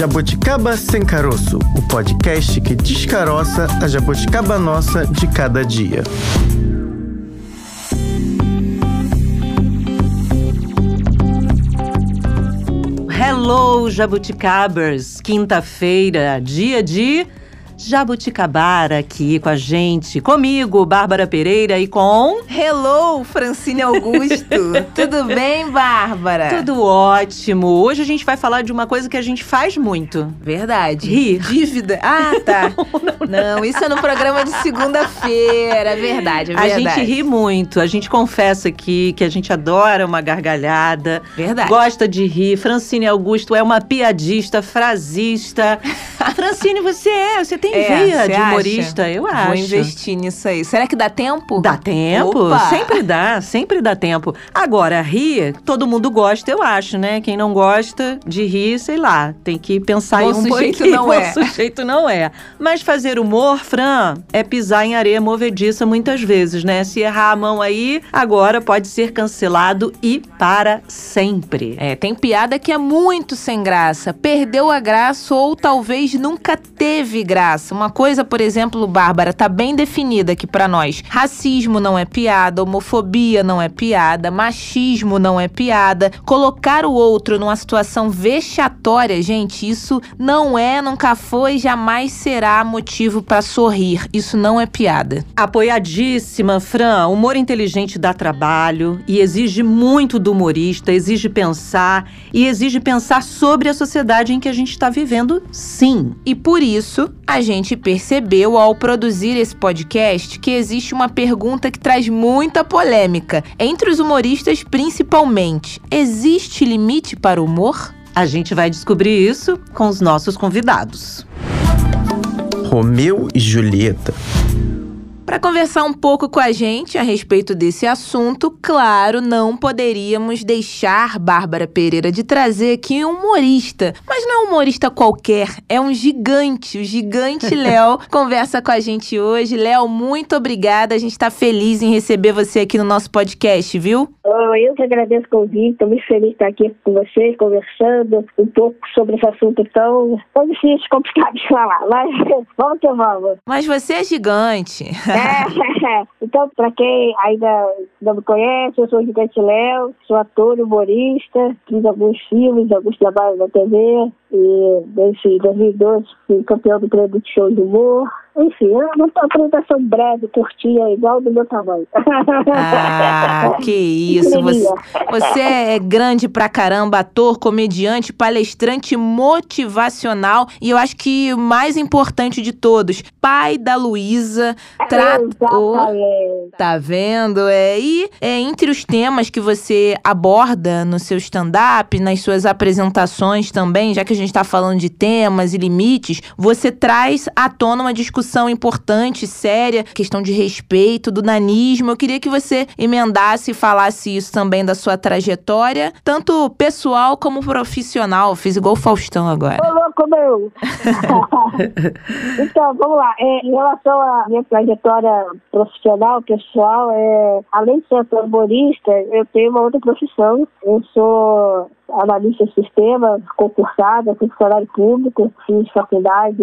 Jabuticaba Sem Caroço, o podcast que descaroça a jabuticaba nossa de cada dia. Hello, jabuticabers! Quinta-feira, dia de Jabuticabara aqui com a gente, comigo, Bárbara Pereira e com. Hello, Francine Augusto! Tudo bem, Bárbara? Tudo ótimo. Hoje a gente vai falar de uma coisa que a gente faz muito. Verdade. Rir. Dívida. Ah, tá. não, não, não, isso é no programa de segunda-feira. Verdade, é verdade. A gente ri muito. A gente confessa aqui que a gente adora uma gargalhada. Verdade. Gosta de rir. Francine Augusto é uma piadista, frasista. Francine, você é. Você tem tem é, veia de humorista, acha? eu acho. Vou investir nisso aí. Será que dá tempo? Dá tempo. Opa. Sempre dá, sempre dá tempo. Agora, rir, todo mundo gosta, eu acho, né? Quem não gosta de rir, sei lá, tem que pensar Bom em um sujeito pouquinho. não é. Bom sujeito não é. Mas fazer humor, Fran, é pisar em areia movediça muitas vezes, né? Se errar a mão aí, agora pode ser cancelado e para sempre. É, tem piada que é muito sem graça, perdeu a graça ou talvez nunca teve graça graça. Uma coisa, por exemplo, Bárbara, tá bem definida aqui para nós. Racismo não é piada, homofobia não é piada, machismo não é piada. Colocar o outro numa situação vexatória, gente, isso não é, nunca foi, jamais será motivo para sorrir. Isso não é piada. Apoiadíssima, Fran. Humor inteligente dá trabalho e exige muito do humorista, exige pensar e exige pensar sobre a sociedade em que a gente está vivendo, sim. E por isso, a gente gente percebeu ao produzir esse podcast que existe uma pergunta que traz muita polêmica, entre os humoristas principalmente. Existe limite para o humor? A gente vai descobrir isso com os nossos convidados. Romeu e Julieta. Para conversar um pouco com a gente a respeito desse assunto, claro, não poderíamos deixar Bárbara Pereira de trazer aqui um humorista. Mas não é um humorista qualquer, é um gigante. O gigante Léo conversa com a gente hoje. Léo, muito obrigada. A gente está feliz em receber você aqui no nosso podcast, viu? Eu que agradeço o convite, estou muito feliz de estar aqui com vocês, conversando um pouco sobre esse assunto tão, tão difícil, complicado de falar. Mas vamos que vamos. Mas você é gigante. É, então, para quem ainda não me conhece, eu sou Gigante Léo, sou ator, humorista, fiz alguns filmes, alguns trabalhos na TV, e desde 2012 fui campeão do prêmio de show de humor. Enfim, é uma apresentação breve, curtinha, igual do meu tamanho. Ah, que isso. Você, você é grande pra caramba, ator, comediante, palestrante motivacional e eu acho que o mais importante de todos, pai da Luísa, tratou. Tá vendo? É, e é, entre os temas que você aborda no seu stand-up, nas suas apresentações também, já que a gente está falando de temas e limites, você traz à tona uma discussão importante, séria, questão de respeito, do nanismo. Eu queria que você emendasse e falasse isso também da sua trajetória, tanto pessoal como profissional. Fiz igual o Faustão agora. Ô, louco meu! então, vamos lá. É, em relação à minha trajetória profissional, pessoal, é, além de ser humorista, eu tenho uma outra profissão. Eu sou analista de sistema, concursada, funcionário público, fiz faculdade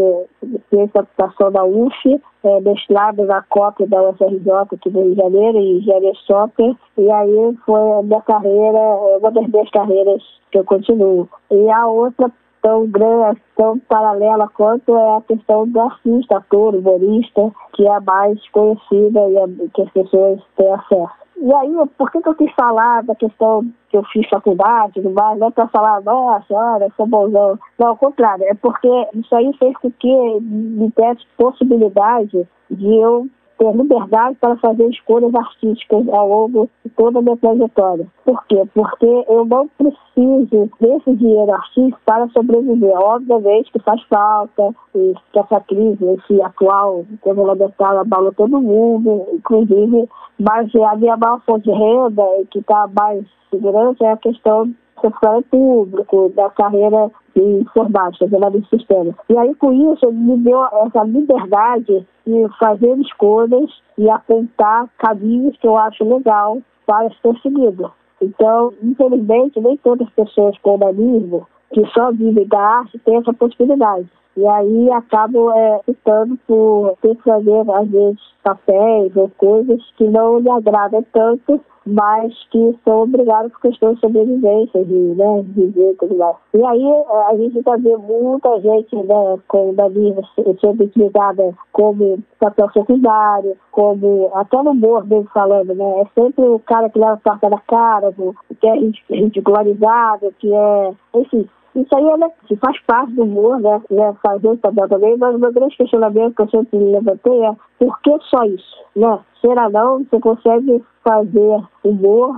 de ciência da computação da UF, é, mestrado na COP da UFRJ aqui do Rio de Janeiro, em engenharia software, e aí foi a minha carreira, é uma das minhas carreiras que eu continuo. E a outra tão grande, tão paralela quanto é a questão do artista, ator, humorista, que é mais conhecida e a, que as pessoas têm acesso. E aí, por que, que eu quis falar da questão que eu fiz faculdade e tudo mais? Não é para falar, nossa, olha, sou bonzão. Não, ao contrário, é porque isso aí fez com que me desse possibilidade de eu ter liberdade para fazer escolhas artísticas ao longo de toda a minha trajetória. Por quê? Porque eu não preciso desse dinheiro artístico para sobreviver. Obviamente que faz falta, e que essa crise esse atual governamental abalou todo mundo, inclusive, mas a minha maior fonte de renda, que está mais segurança, é a questão funcionário público, da carreira de informática, de sistema. E aí, com isso, me deu essa liberdade de fazer escolhas e apontar caminhos que eu acho legal para ser seguido. Então, infelizmente, nem todas as pessoas com humanismo que só vivem da arte têm essa possibilidade. E aí acabo é, optando por ter que fazer, às vezes, papéis ou coisas que não me agradam tanto, mas que são obrigados por questões de sobrevivência, de né, viver tudo mais. E aí é, a gente está vendo muita gente, né, com da linha sendo utilizada como papel secundário, como até no humor mesmo falando, né? É sempre o cara que leva a parte da cara, que é ridicularizado, que é, enfim, isso aí é, né, faz parte do humor, né? né fazer papel também, mas o meu grande questionamento que eu sempre levantei é por que só isso? Né? Será não você consegue fazer humor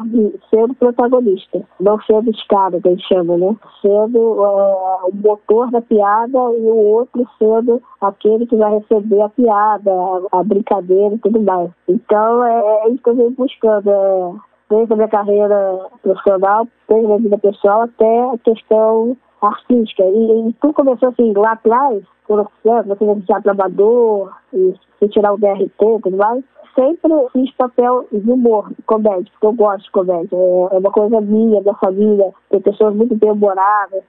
sendo protagonista, não sendo escada, que a gente chama, né? Sendo uh, o motor da piada e o outro sendo aquele que vai receber a piada, a, a brincadeira e tudo mais. Então é, é isso que eu venho buscando. É, desde a minha carreira profissional, desde a minha vida pessoal, até a questão artística. E, e tudo começou assim, lá atrás, quando você vai ser trabalhador, e se tirar o BRT e tudo mais, sempre fiz papel de humor, comédia, porque eu gosto de comédia. É, é uma coisa minha, da família, tem pessoas muito bem-humoradas,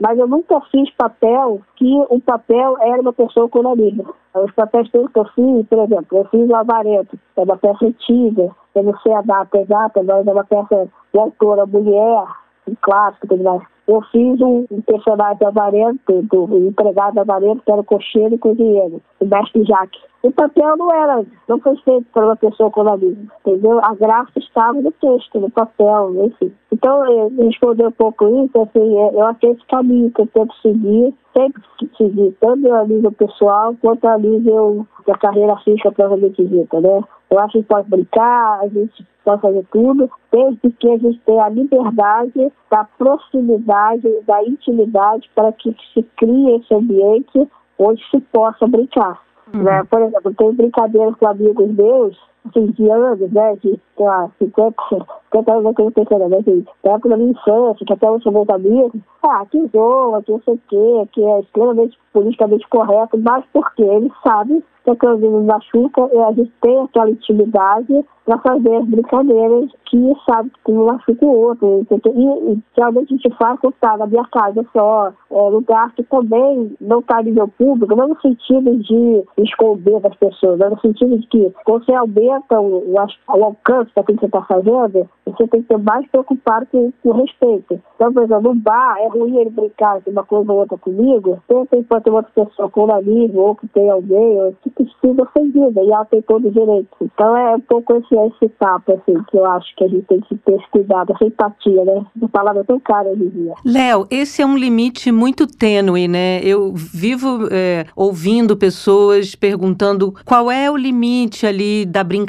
mas eu nunca fiz papel que o papel era uma pessoa com nariz. Os papéis todos que eu fiz, por exemplo, eu fiz o Avarento, é uma peça antiga, eu não sei a data exata, mas é uma peça de autora mulher, um clássico, tudo mais. Eu fiz um, personagem avarento, do, do empregado avarento, que era cocheiro e cozinheiro, o mestre Jacques. O papel não era, não foi feito para uma pessoa com nariz, entendeu? A graça estava no texto, no papel, enfim. Então, responder um pouco isso, assim, é, eu que esse caminho que eu tento seguir, sempre seguir, tanto a nível pessoal quanto a nível da carreira física provavelmente dita, né? Eu acho que pode brincar, a gente pode fazer tudo, desde que a gente tenha a liberdade da proximidade, da intimidade, para que se crie esse ambiente onde se possa brincar. Uhum. Né? Por exemplo, tem brincadeiras com amigos meus, assim, anos, né, de, sei lá, 50, 50 anos que eu pensando, né, assim, da época da minha infância, que até hoje sou meus amigos, ah, que zoa, que não sei o quê, que é extremamente politicamente correto, mas porque eles sabem que aquilo nos machuca e a gente tem aquela intimidade para fazer as brincadeiras que sabe que um machuca o outro. E, e realmente a gente faz quando está na minha casa só, é, lugar que também não está nível público, não no sentido de esconder das pessoas, mas no sentido de que você aumenta o, o, o alcance daquilo que você está fazendo, você tem que ser mais preocupado com, o respeito. Então, por exemplo, no bar, é ruim ele brincar de uma coisa ou outra comigo, sempre pode ter outra pessoa com um amigo, ou que tem alguém, ou que precisa ofendida, e ela tem todo o direito. Então, é um pouco esse, esse papo, assim, que eu acho que a gente tem que ter esse cuidado, essa empatia, né? Uma palavra tão cara hoje em dia. Léo, esse é um limite muito tênue, né? Eu vivo é, ouvindo pessoas perguntando qual é o limite ali da brincadeira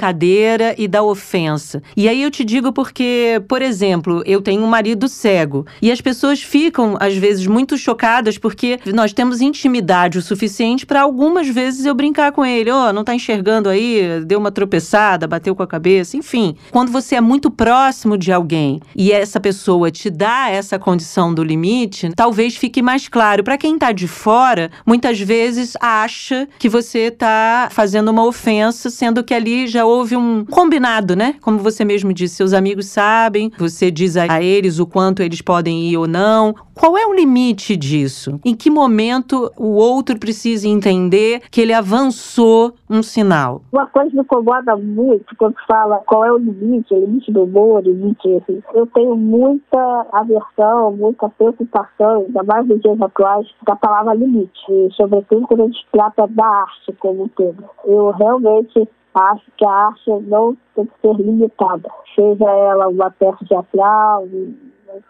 e da ofensa. E aí eu te digo porque, por exemplo, eu tenho um marido cego e as pessoas ficam, às vezes, muito chocadas porque nós temos intimidade o suficiente para algumas vezes eu brincar com ele. Ó, oh, não tá enxergando aí? Deu uma tropeçada, bateu com a cabeça, enfim. Quando você é muito próximo de alguém e essa pessoa te dá essa condição do limite, talvez fique mais claro. Para quem tá de fora, muitas vezes acha que você tá fazendo uma ofensa, sendo que ali já houve um combinado, né? Como você mesmo disse, seus amigos sabem, você diz a eles o quanto eles podem ir ou não. Qual é o limite disso? Em que momento o outro precisa entender que ele avançou um sinal? Uma coisa que me incomoda muito quando fala qual é o limite, o limite do humor, o limite. Assim, eu tenho muita aversão, muita preocupação, ainda mais nos dias atuais, da palavra limite, sobretudo quando a gente trata da arte como todo. Eu realmente acho que a arte não tem que ser limitada, seja ela uma peça teatral,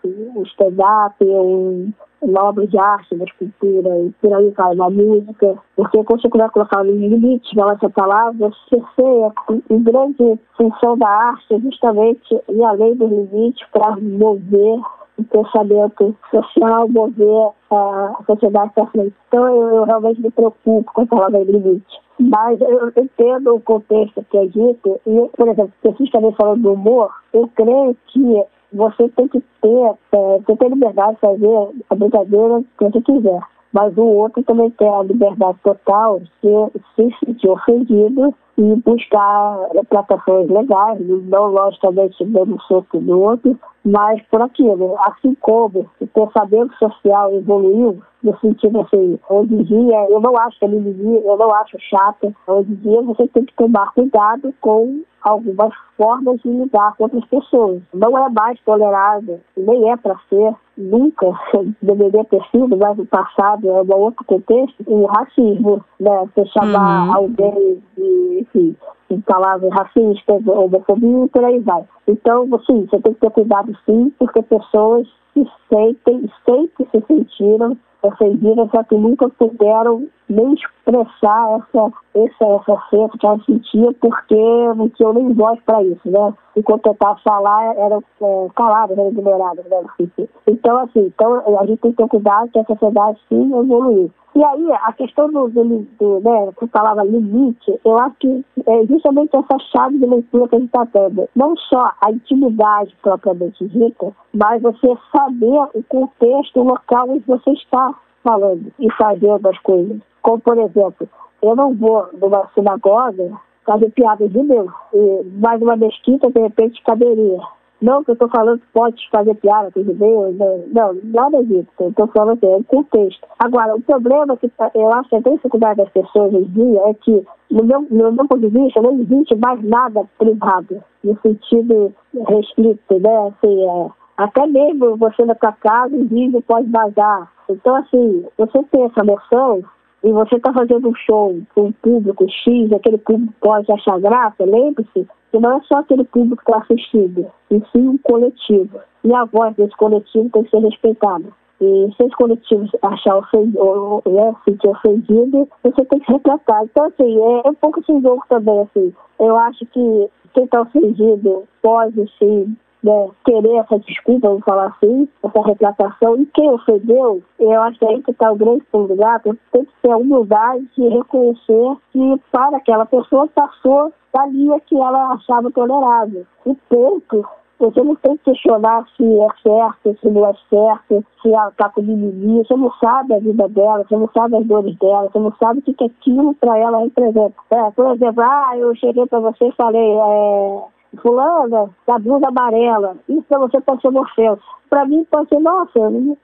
um stand-up, um, uma obra de arte, uma escultura, e por aí vai, uma música, porque quando você começa a colocar no limite na nossa palavra, você cerceia em grande função da arte justamente ir além dos limites para mover o pensamento social, mover a sociedade para frente. Então eu, eu, realmente me preocupo com a palavra limite. Mas eu entendo o contexto que é dito, e, por exemplo, especificamente falando do humor, eu creio que você tem que ter, é, você tem liberdade de fazer a brincadeira que você quiser. Mas o outro também tem a liberdade total de se sentir ofendido e buscar plataformas legais, não logicamente dando soco no outro, mas por aquilo, assim como o pensamento social evoluiu, no sentido assim, hoje em dia, eu não acho que mimimi, eu não acho chata, hoje em dia você tem que tomar cuidado com algumas formas de lidar com outras pessoas. Não é mais tolerável, nem é para ser, nunca deveria ter sido, mas no passado é um outro contexto, o racismo, né? Você chamar uhum. alguém de, enfim, de palavras racistas, homofobia por aí vai. Então, sim, você tem que ter cuidado sim, porque pessoas se sentem, sempre se sentiram ofendidas, só que nunca puderam nem expressar essa, essa, essa afeto que ela sentia, porque não tinha nem voz para isso, né? Enquanto tentava falar, eram é, caladas, eram ignoradas, né? Então, assim, então, a gente tem que ter cuidado que a sociedade sim evoluiu. E aí, a questão do, do, do né, que falava limite, eu acho que é justamente essa chave de leitura que a gente está tendo. Não só a intimidade propriamente dita, mas você saber o contexto, o local onde você está falando e fazendo as coisas. Como, por exemplo, eu não vou numa sinagoga fazer piadas de Deus, e, mas numa mesquita, de repente, caberia. Não que eu estou falando que pode fazer piada com Deus, não, não, nada disso. Estou falando assim, é contexto. Agora, o problema que eu acho que a dificuldade das pessoas hoje em dia é que, no meu, no meu ponto de vista, não existe mais nada privado, no sentido restrito, né? Assim, é, até mesmo você na sua casa, o vídeo pode vazar. Então, assim, você tem essa noção e você está fazendo um show com um público X, aquele público pode achar graça, lembre-se que não é só aquele público que está assistindo, e sim um coletivo. E a voz desse coletivo tem que ser respeitada. E se esse coletivo achar ofendido, ou né, sentir ofendido, você tem que retratar. Então, assim, é, é um pouco esse jogo também, assim. Eu acho que quem está ofendido pode, sim, né, querer essa desculpa, vamos falar assim, essa retratação, e quem ofendeu, eu acho que aí que está o grande pulo tem que ter a humildade de reconhecer que para aquela pessoa passou da linha que ela achava tolerável. E ponto. Você não tem que questionar se é certo, se não é certo, se ela está com mimimi. Você não sabe a vida dela, você não sabe as dores dela, você não sabe o que, que aquilo para ela representa. É, por exemplo, ah, eu cheguei para você e falei, é, fulana, da blusa amarela. Isso para você pode ser uma ofensa. Para mim pode ser, nossa,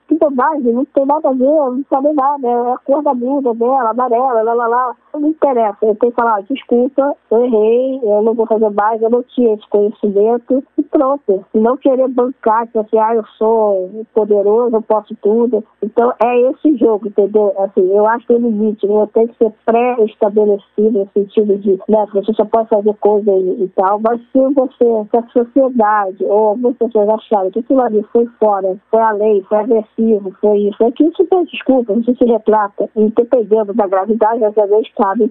que bobagem, não tem nada a ver, não sabe nada, é a cor da blusa dela, amarela, lá, lá, lá. Não interessa, eu tenho que falar, desculpa, eu errei, eu não vou fazer mais, eu não tinha esse conhecimento, e pronto. Não querer bancar, que assim, ah, eu sou poderoso, eu posso tudo. Então é esse jogo, entendeu? Assim, eu acho que o limite, né? tem que ser pré-estabelecido no sentido de, né, você só pode fazer coisas e, e tal, mas se você, se a sociedade ou algumas pessoas acharem que aquilo ali foi fora, foi a lei, foi agressivo, foi isso, é que isso tem desculpa, isso se retrata. E dependendo da gravidade, às vezes cabe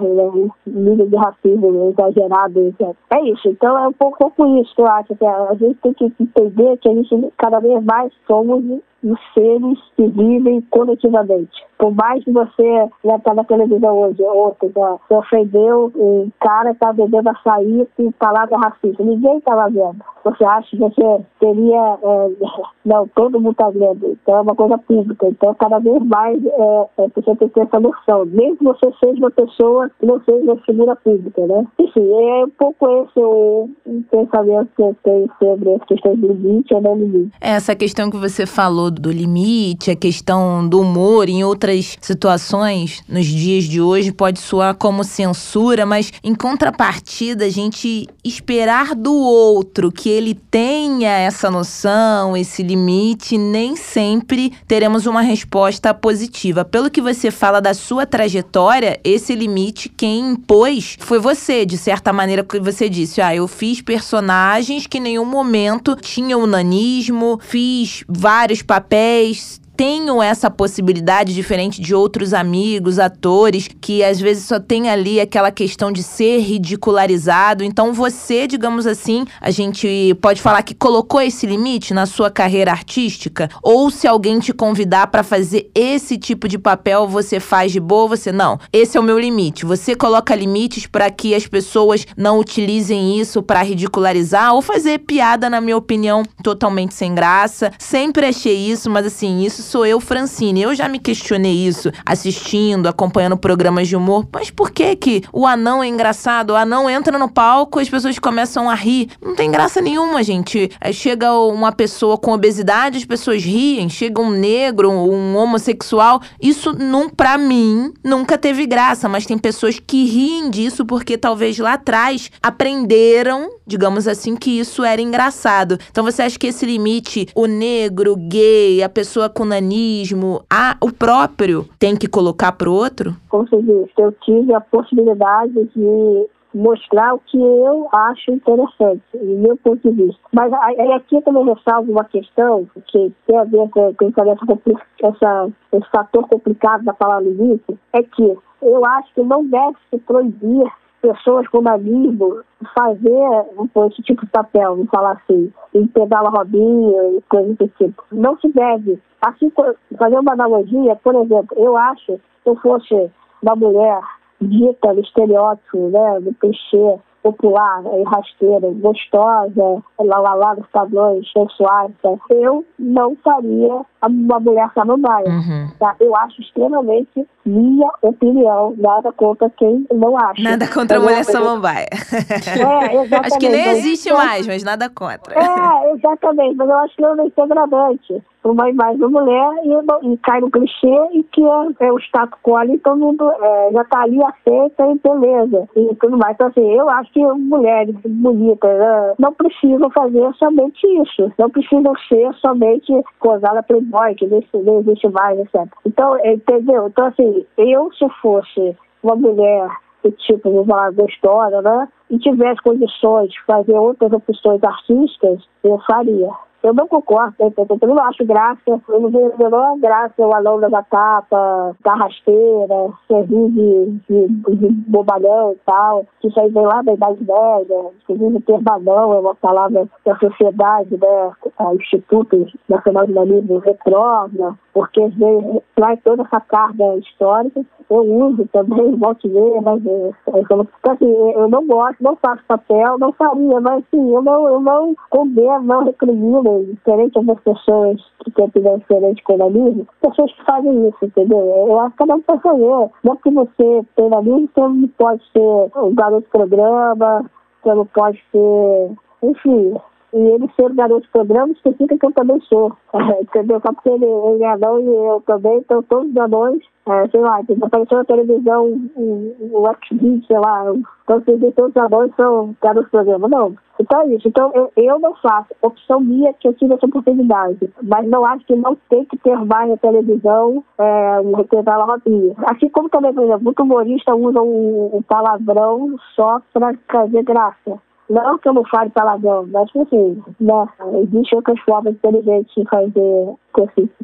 né? nível de racismo exagerado. Etc. É isso, então é um pouco com isso que eu acho, que a gente tem que entender que a gente cada vez mais somos os seres que vivem coletivamente. Por mais que você já está na televisão hoje, outro já se ofendeu, o cara está vendendo açaí com palavra racista. Ninguém estava vendo. Você acha que você teria. É, não, todo mundo está vendo. Então é uma coisa pública. Então, cada vez mais é, é, você tem que ter essa noção. Mesmo que você seja uma pessoa que não seja figura pública, né? Enfim, é um pouco esse o, o pensamento que eu tenho sobre as questões do limite ou não limite. Essa questão que você falou do limite, a questão do humor em outras situações nos dias de hoje pode soar como censura, mas em contrapartida, a gente esperar do outro que ele tenha essa noção, esse limite, nem sempre teremos uma resposta positiva. Pelo que você fala da sua trajetória, esse limite quem impôs foi você, de certa maneira que você disse, ah, eu fiz personagens que em nenhum momento tinham nanismo, fiz vários papéis papéis tenho essa possibilidade diferente de outros amigos, atores, que às vezes só tem ali aquela questão de ser ridicularizado. Então você, digamos assim, a gente pode falar que colocou esse limite na sua carreira artística? Ou se alguém te convidar para fazer esse tipo de papel, você faz de boa, você não. Esse é o meu limite. Você coloca limites para que as pessoas não utilizem isso para ridicularizar ou fazer piada, na minha opinião, totalmente sem graça. Sempre achei isso, mas assim, isso sou eu, Francine. Eu já me questionei isso assistindo, acompanhando programas de humor. Mas por que que o anão é engraçado? O anão entra no palco, as pessoas começam a rir. Não tem graça nenhuma, gente. Chega uma pessoa com obesidade, as pessoas riem. Chega um negro, um homossexual. Isso, não, pra mim, nunca teve graça. Mas tem pessoas que riem disso porque talvez lá atrás aprenderam, digamos assim, que isso era engraçado. Então você acha que esse limite, o negro, o gay, a pessoa com nanismo, a, o próprio tem que colocar pro outro? Como você disse, eu tive a possibilidade de mostrar o que eu acho interessante, do meu ponto de vista. Mas aí aqui também ressalvo uma questão que tem a ver com, com essa, essa, esse fator complicado da palavra limite, é que eu acho que não deve se proibir pessoas com nanismo fazer esse tipo de papel, vamos falar assim, em pedala robinha e coisas desse tipo. Não se deve. Assim, fazer uma analogia, por exemplo, eu acho se eu fosse uma mulher dita no estereótipo, né, no clichê, popular, e rasteira, gostosa, lá lá lá dos padrões sensuais, tá? eu não faria uma mulher samambaia. Uhum. Tá? Eu acho extremamente minha opinião, nada contra quem não acha. Nada contra a mulher samambaia. É. Acho que nem existe mais, mas nada contra. É, exatamente, mas eu acho que não é degradante uma imagem da mulher e, e, cai no clichê e que é, é o status quo ali, todo mundo é, já está ali aceita e beleza e tudo mais. Então, assim, eu acho que mulheres bonitas né, não precisam fazer somente isso, não precisam ser somente cosada playboy, que não existe mais, etc. Então, entendeu? Então, assim, eu se fosse uma mulher tipo, vou falar gostosa, né? E tivesse condições de fazer outras opções artísticas, eu faria. Eu não concordo, eu, não acho graça, eu não vejo a menor graça o anão da tapa, da rasteira, servir de, de, de bobalhão e tal, que isso aí vem lá da Idade Média, inclusive terbanão é uma palavra da sociedade, né, o Instituto Nacional de Humanismo retorna, porque traz toda essa carga histórica. Eu uso também, volto ver, mas é, então, assim, eu não gosto, não faço papel, não faria, mas assim, eu não, eu não condeno, não recrimino diferente das pessoas que têm opinião diferente com o nanismo, pessoas que fazem isso, entendeu? Eu acho que cada um pode fazer. Não que você tem nanismo, você não pode ser um garoto programa, você não pode ser. Enfim, e ele ser um garoto programa significa que eu também sou. entendeu? Só porque ele, ele é anão e eu também, então todos os anões é, sei lá, apareceu na televisão um, um X-Video, sei lá, então todos os anões são caras do programa. Não. Então é isso. Então eu, eu não faço. Opção minha que eu tive essa oportunidade. Mas não acho que não tem que ter mais na televisão é, um representar a robinha. Assim como também, por exemplo, muito humorista usa um, um palavrão só para trazer graça. Não que eu não fale palavrão, mas assim, né, existe outras formas inteligentes de fazer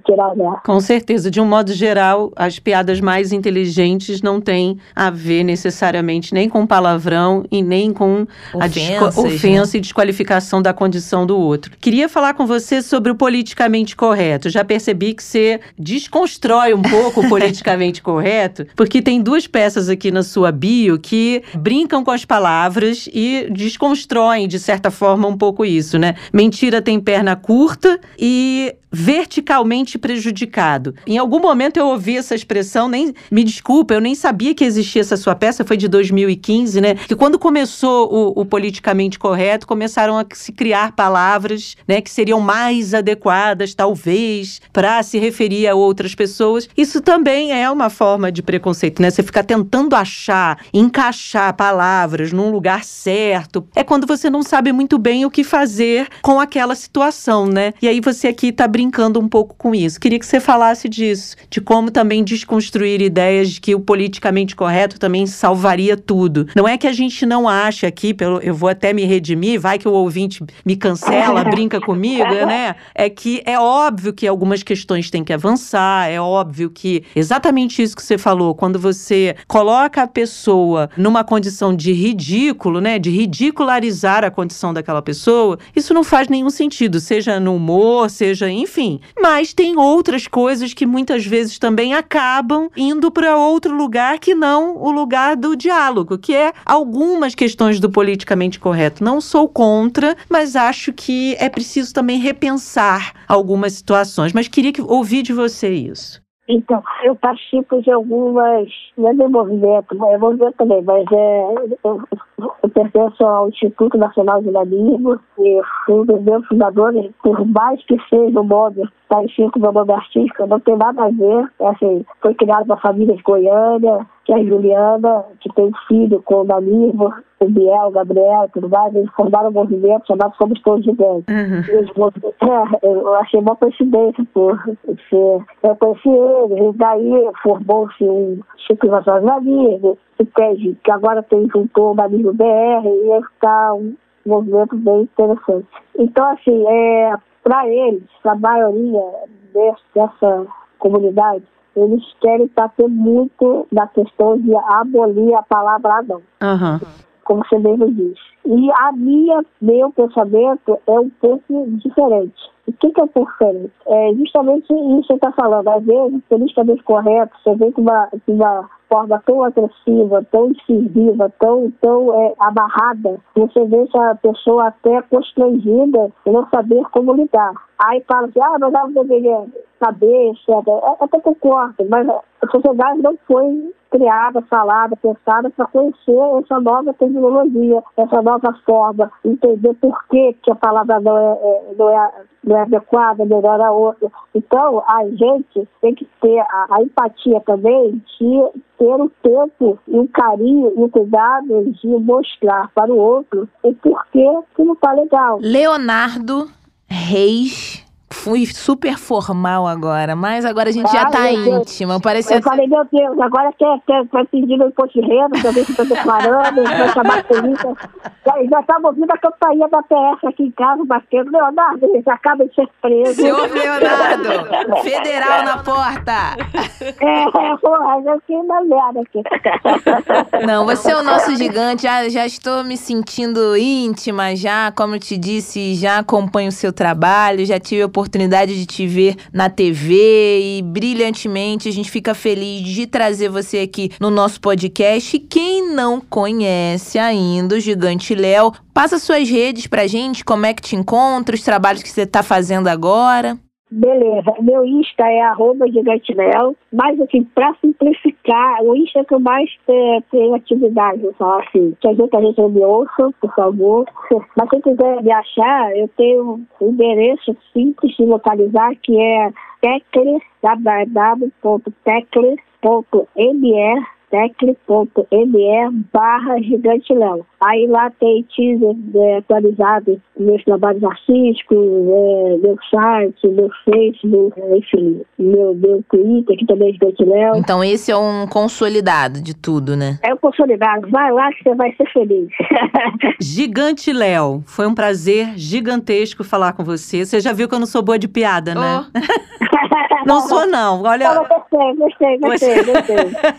tirar Com certeza. De um modo geral, as piadas mais inteligentes não têm a ver necessariamente nem com palavrão e nem com Ofensas, a ofensa né? e desqualificação da condição do outro. Queria falar com você sobre o politicamente correto. Já percebi que você desconstrói um pouco o politicamente correto, porque tem duas peças aqui na sua bio que brincam com as palavras e desconstroem, de certa forma, um pouco isso, né? Mentira tem perna curta e verticalmente prejudicado. Em algum momento eu ouvi essa expressão, nem me desculpa, eu nem sabia que existia essa sua peça, foi de 2015, né? Que quando começou o, o politicamente correto, começaram a se criar palavras, né, que seriam mais adequadas, talvez, para se referir a outras pessoas. Isso também é uma forma de preconceito, né? Você ficar tentando achar, encaixar palavras num lugar certo. É quando você não sabe muito bem o que fazer com aquela situação, né? E aí você aqui tá brincando um pouco com isso. Queria que você falasse disso, de como também desconstruir ideias de que o politicamente correto também salvaria tudo. Não é que a gente não ache aqui, pelo, eu vou até me redimir, vai que o ouvinte me cancela, brinca comigo, né? É que é óbvio que algumas questões têm que avançar, é óbvio que exatamente isso que você falou, quando você coloca a pessoa numa condição de ridículo, né, de ridicularizar a condição daquela pessoa, isso não faz nenhum sentido, seja no humor, seja em enfim. Mas tem outras coisas que muitas vezes também acabam indo para outro lugar que não o lugar do diálogo, que é algumas questões do politicamente correto. Não sou contra, mas acho que é preciso também repensar algumas situações. Mas queria que, ouvir de você isso. Então, eu participo de algumas, não é de movimento, é movimento também, mas é, eu, eu pertenço ao Instituto Nacional de Jornalismo e fui um dos meus fundadores, por mais que seja o modo parecido com o meu nome artístico, não tem nada a ver, é assim, foi criado para famílias Goiânia, que é a Juliana, que tem filho com o Danilo, o Biel, o Gabriel e tudo mais, eles formaram um movimento chamado Somos Todos Gigantes. Uhum. É, eu achei uma coincidência por ser. Eu conheci eles, e daí formou-se um Chico Nacionalismo, que, tem, que agora tem juntou o Danilo BR, e está um movimento bem interessante. Então, assim, é, para eles, a maioria dessa comunidade, eles querem bater muito na questão de abolir a palavra não. Uhum. Como você mesmo disse. E a minha, meu pensamento é um pouco diferente. O que, que é um pouco diferente? É justamente isso que você está falando. Às vezes, politicamente correto, você vem com uma, com uma forma tão agressiva, tão incisiva, tão, tão é, amarrada, você vê essa pessoa até constrangida e não saber como lidar. Aí fala assim, ah, mas ela deveria saber, etc. É, até concordo, mas a sociedade não foi criada, falada, pensada para conhecer essa nova terminologia, essa nova forma, entender por que, que a palavra não é, é não é, não é adequada, melhor a outra. Então, a gente tem que ter a, a empatia também de ter o tempo e o carinho e o cuidado de mostrar para o outro o porquê que não está legal. Leonardo Reis Fui super formal agora, mas agora a gente já tá íntima. Parecia... Eu falei, meu Deus, agora quer, quer, quer pedir meu imposto de renda, pra ver se tô declarando, vai chamar a polícia. Já, já tava ouvindo a campainha da PS aqui em casa, batendo. Leonardo, já acaba de ser preso. Senhor Leonardo, federal na porta. É, é porra, já fiquei na merda aqui. Não, você é o nosso gigante, já, já estou me sentindo íntima já, como eu te disse, já acompanho o seu trabalho, já tive a oportunidade de te ver na TV e brilhantemente. A gente fica feliz de trazer você aqui no nosso podcast. E quem não conhece ainda o Gigante Léo, passa suas redes pra gente, como é que te encontra, os trabalhos que você tá fazendo agora. Beleza, meu Insta é arroba gigantinel, mas assim, pra simplificar, o Insta é que eu mais tenho atividade, só assim, que a gente, a gente me ouça, por favor. Mas se quiser me achar, eu tenho um endereço simples de localizar, que é tecles, www.tecles.me tecle.me barra gigante Léo. Aí lá tem teaser é, atualizado meus trabalhos artísticos, é, meu site, meu Facebook, é, enfim, meu, meu Twitter, que também é Gigante Léo. Então esse é um consolidado de tudo, né? É um consolidado. Vai lá que você vai ser feliz. Gigante Léo, foi um prazer gigantesco falar com você. Você já viu que eu não sou boa de piada, né? Oh. não sou, não. Olha. Não, gostei, gostei, gostei, gostei.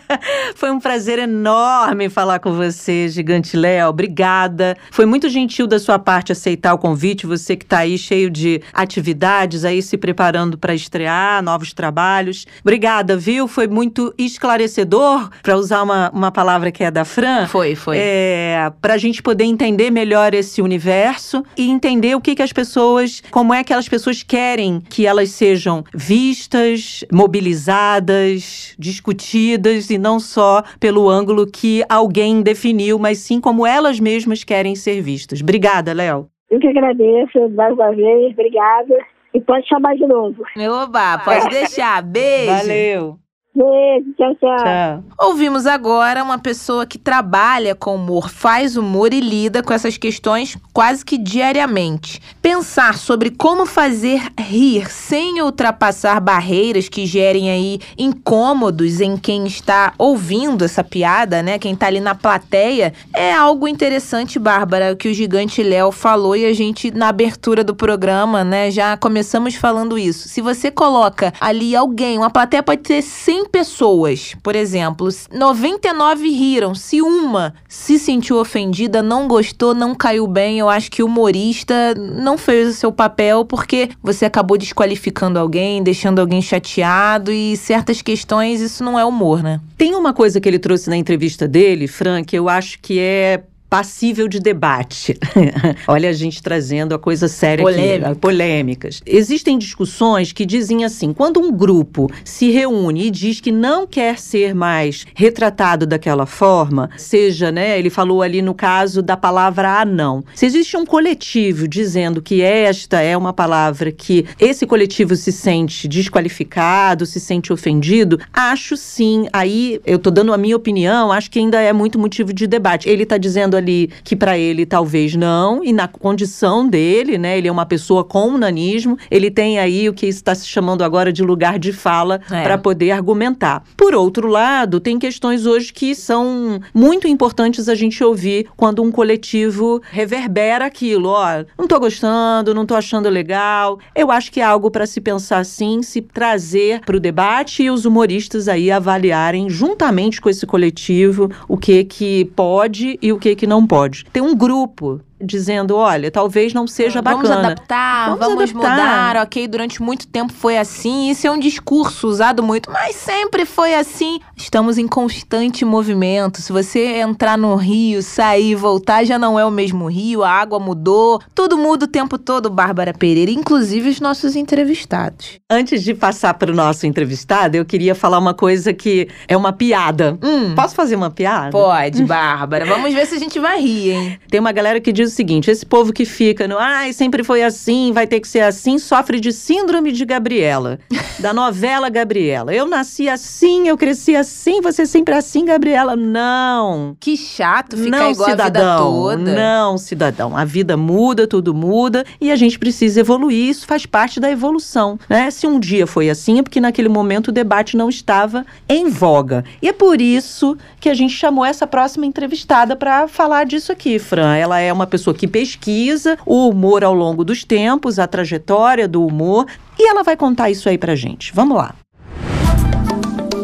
Foi um prazer enorme falar com você, Gigante Léo. Obrigada. Foi muito gentil da sua parte aceitar o convite. Você que está aí cheio de atividades, aí se preparando para estrear novos trabalhos. Obrigada, viu? Foi muito esclarecedor, para usar uma, uma palavra que é da Fran. Foi, foi. É, para a gente poder entender melhor esse universo e entender o que, que as pessoas, como é que as pessoas querem que elas sejam vistas, mobilizadas, discutidas e não só pelo ângulo que alguém definiu, mas sim como elas mesmas querem ser vistas. Obrigada, Léo. Eu que agradeço mais uma vez, obrigada. E pode chamar de novo. Oba, pode deixar. Beijo. Valeu. Beijo, tchau, tchau, tchau. Ouvimos agora uma pessoa que trabalha com humor, faz humor e lida com essas questões quase que diariamente. Pensar sobre como fazer rir sem ultrapassar barreiras que gerem aí incômodos em quem está ouvindo essa piada, né? Quem está ali na plateia, é algo interessante, Bárbara, que o gigante Léo falou e a gente na abertura do programa, né, já começamos falando isso. Se você coloca ali alguém, uma plateia pode ter 100 100 pessoas, por exemplo, 99 riram. Se uma se sentiu ofendida, não gostou, não caiu bem, eu acho que o humorista não fez o seu papel porque você acabou desqualificando alguém, deixando alguém chateado e certas questões, isso não é humor, né? Tem uma coisa que ele trouxe na entrevista dele, Frank, eu acho que é passível de debate. Olha a gente trazendo a coisa séria Polêmica. aqui, polêmicas. Existem discussões que dizem assim, quando um grupo se reúne e diz que não quer ser mais retratado daquela forma, seja, né, ele falou ali no caso da palavra anão. Se existe um coletivo dizendo que esta é uma palavra que esse coletivo se sente desqualificado, se sente ofendido, acho sim, aí eu tô dando a minha opinião, acho que ainda é muito motivo de debate. Ele tá dizendo ali que para ele talvez não, e na condição dele, né, ele é uma pessoa com nanismo, ele tem aí o que está se chamando agora de lugar de fala É. para poder argumentar. Por outro lado, tem questões hoje que são muito importantes a gente ouvir quando um coletivo reverbera aquilo, ó, não tô gostando, não tô achando legal. Eu acho que é algo para se pensar sim, se trazer para o debate e os humoristas aí avaliarem juntamente com esse coletivo o que que pode e o que que não pode. Tem um grupo dizendo, olha, talvez não seja vamos bacana. adaptar, Vamos vamos, adaptar. mudar, ok? Durante muito tempo foi assim. Isso é um discurso usado muito, mas sempre foi assim. Estamos em constante movimento. Se você entrar no rio, sair, voltar, já não é o mesmo rio, a água mudou. Tudo muda o tempo todo, Bárbara Pereira, inclusive os nossos entrevistados. Antes de passar para o nosso entrevistado, eu queria falar uma coisa que é uma piada. Hum, Posso fazer uma piada? pode, Bárbara. Vamos ver se a gente vai rir, hein? Tem uma galera que diz o seguinte: esse povo que fica no ai, sempre foi assim, vai ter que ser assim, sofre de síndrome de Gabriela, da novela Gabriela. Eu nasci assim, eu cresci assim, você sempre assim, Gabriela. Não. Que chato ficar não, igual cidadão. a vida toda. Não, cidadão. A vida muda, tudo muda e a gente precisa evoluir. Isso faz parte da evolução, né? Se um dia foi assim, é porque naquele momento o debate não estava em voga. E é por isso que a gente chamou essa próxima entrevistada para falar disso aqui, Fran. Ela é uma pessoa que pesquisa o humor ao longo dos tempos, a trajetória do humor, e ela vai contar isso aí pra gente. Vamos lá.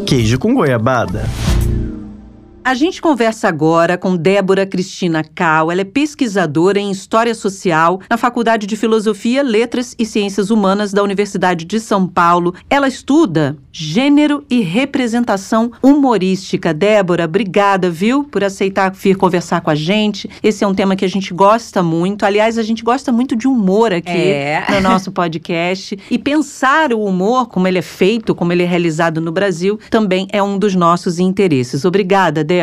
Queijo com goiabada. A gente conversa agora com Débora Cristina Cal. Ela é pesquisadora em História Social na Faculdade de Filosofia, Letras e Ciências Humanas da Universidade de São Paulo. Ela estuda gênero e representação humorística. Débora, obrigada, viu, por aceitar vir conversar com a gente. Esse é um tema que a gente gosta muito. Aliás, a gente gosta muito de humor aqui É. no nosso podcast. E pensar o humor, como ele é feito, como ele é realizado no Brasil, também é um dos nossos interesses. Obrigada, Débora.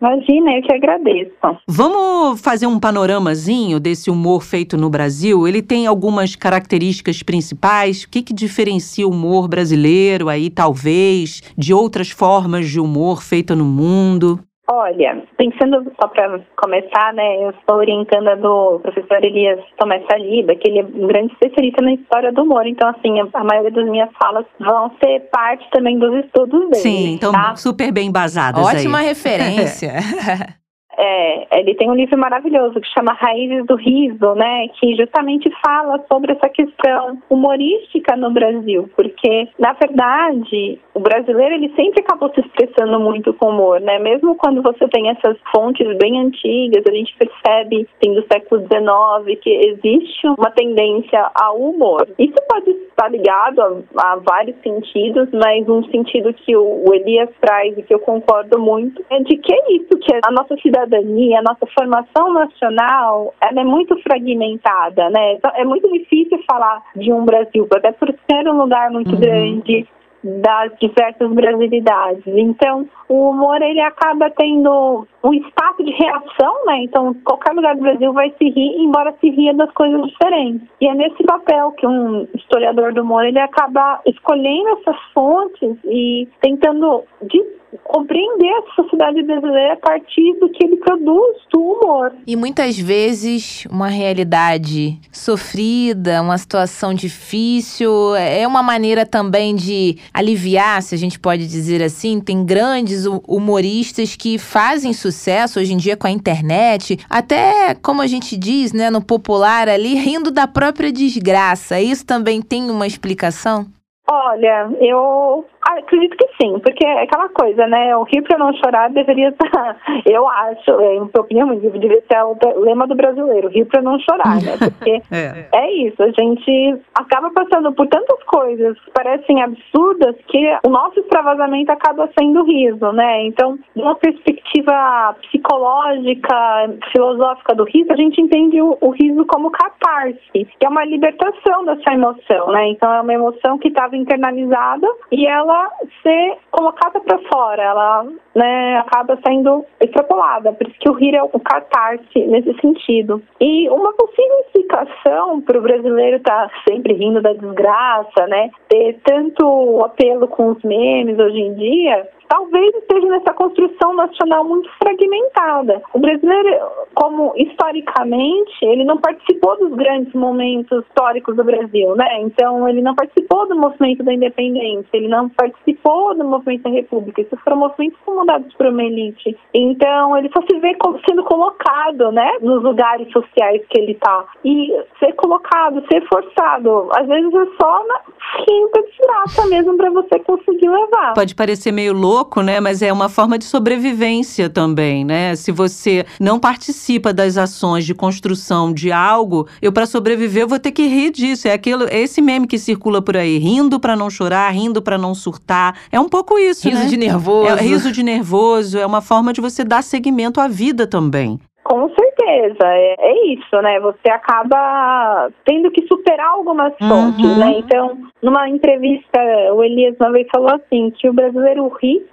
Imagina, eu que agradeço. Vamos fazer um panoramazinho desse humor feito no Brasil? Ele tem algumas características principais? O que, que diferencia o humor brasileiro aí, talvez, de outras formas de humor feita no mundo? Olha, pensando só para começar, né, eu sou orientanda do professor Elias Tomé Saliba, que ele é um grande especialista na história do humor. Então, assim, a, maioria das minhas falas vão ser parte também dos estudos dele. Sim, então tá? super bem embasadas aí. Ótima referência. É, ele tem um livro maravilhoso que chama Raízes do Riso, né, que justamente fala sobre essa questão humorística no Brasil, porque na verdade o brasileiro ele sempre acabou se expressando muito com humor, né, mesmo quando você tem essas fontes bem antigas, a gente percebe, tem do século XIX, que existe uma tendência ao humor. Isso pode estar ligado a, a vários sentidos, mas um sentido que o, o Elias traz e que eu concordo muito é de que é isso, que a nossa cidadania, a nossa formação nacional, ela é muito fragmentada, né? Então, é muito difícil falar de um Brasil, até por ser um lugar muito Uhum. grande das diversas brasilidades. Então, o humor ele acaba tendo um espaço de reação, né? Então, qualquer lugar do Brasil vai se rir, embora se ria das coisas diferentes. E é nesse papel que um historiador do humor ele acaba escolhendo essas fontes e tentando de compreender a sociedade brasileira a partir do que ele produz do humor. E muitas vezes uma realidade sofrida, uma situação difícil, é uma maneira também de aliviar, se a gente pode dizer assim. Tem grandes hu- humoristas que fazem sucesso hoje em dia com a internet, até como a gente diz, né, no popular ali, rindo da própria desgraça. Isso também tem uma explicação? Olha, eu Acredito que sim, porque é aquela coisa, né? O rir para não chorar deveria estar, eu acho, é, em minha opinião, deveria ser o lema do brasileiro, rir para não chorar, né? Porque é. é isso, a gente acaba passando por tantas coisas que parecem absurdas que o nosso extravasamento acaba sendo riso, né? Então, de uma perspectiva psicológica, filosófica do riso, a gente entende o, o riso como catarse, que é uma libertação dessa emoção, né? Então, é uma emoção que estava internalizada e ela ser colocada para fora, ela né, acaba sendo extrapolada. Por isso que o rir é o catarse nesse sentido. E uma possível explicação para o brasileiro estar tá sempre rindo da desgraça, né, ter tanto apelo com os memes hoje em dia, talvez esteja nessa construção nacional muito fragmentada. O brasileiro, como historicamente, ele não participou dos grandes momentos históricos do Brasil, né? Então, ele não participou do movimento da independência, ele não participou do movimento da república. Isso foram movimentos comandados por uma elite. Então, ele só se vê sendo colocado, né, nos lugares sociais que ele está. E ser colocado, ser forçado, às vezes é só na quinta desgraça mesmo para você conseguir levar. Pode parecer meio louco louco, né? Mas é uma forma de sobrevivência também, né? Se você não participa das ações de construção de algo, eu para sobreviver eu vou ter que rir disso. É aquilo, é esse meme que circula por aí, rindo para não chorar, rindo para não surtar. É um pouco isso, riso né? de nervoso. É, riso de nervoso, é uma forma de você dar seguimento à vida também. Com certeza, é, é, isso, né? Você acaba tendo que superar algumas fontes, uhum. né? Então, numa entrevista, o Elias uma vez falou assim, que o brasileiro ri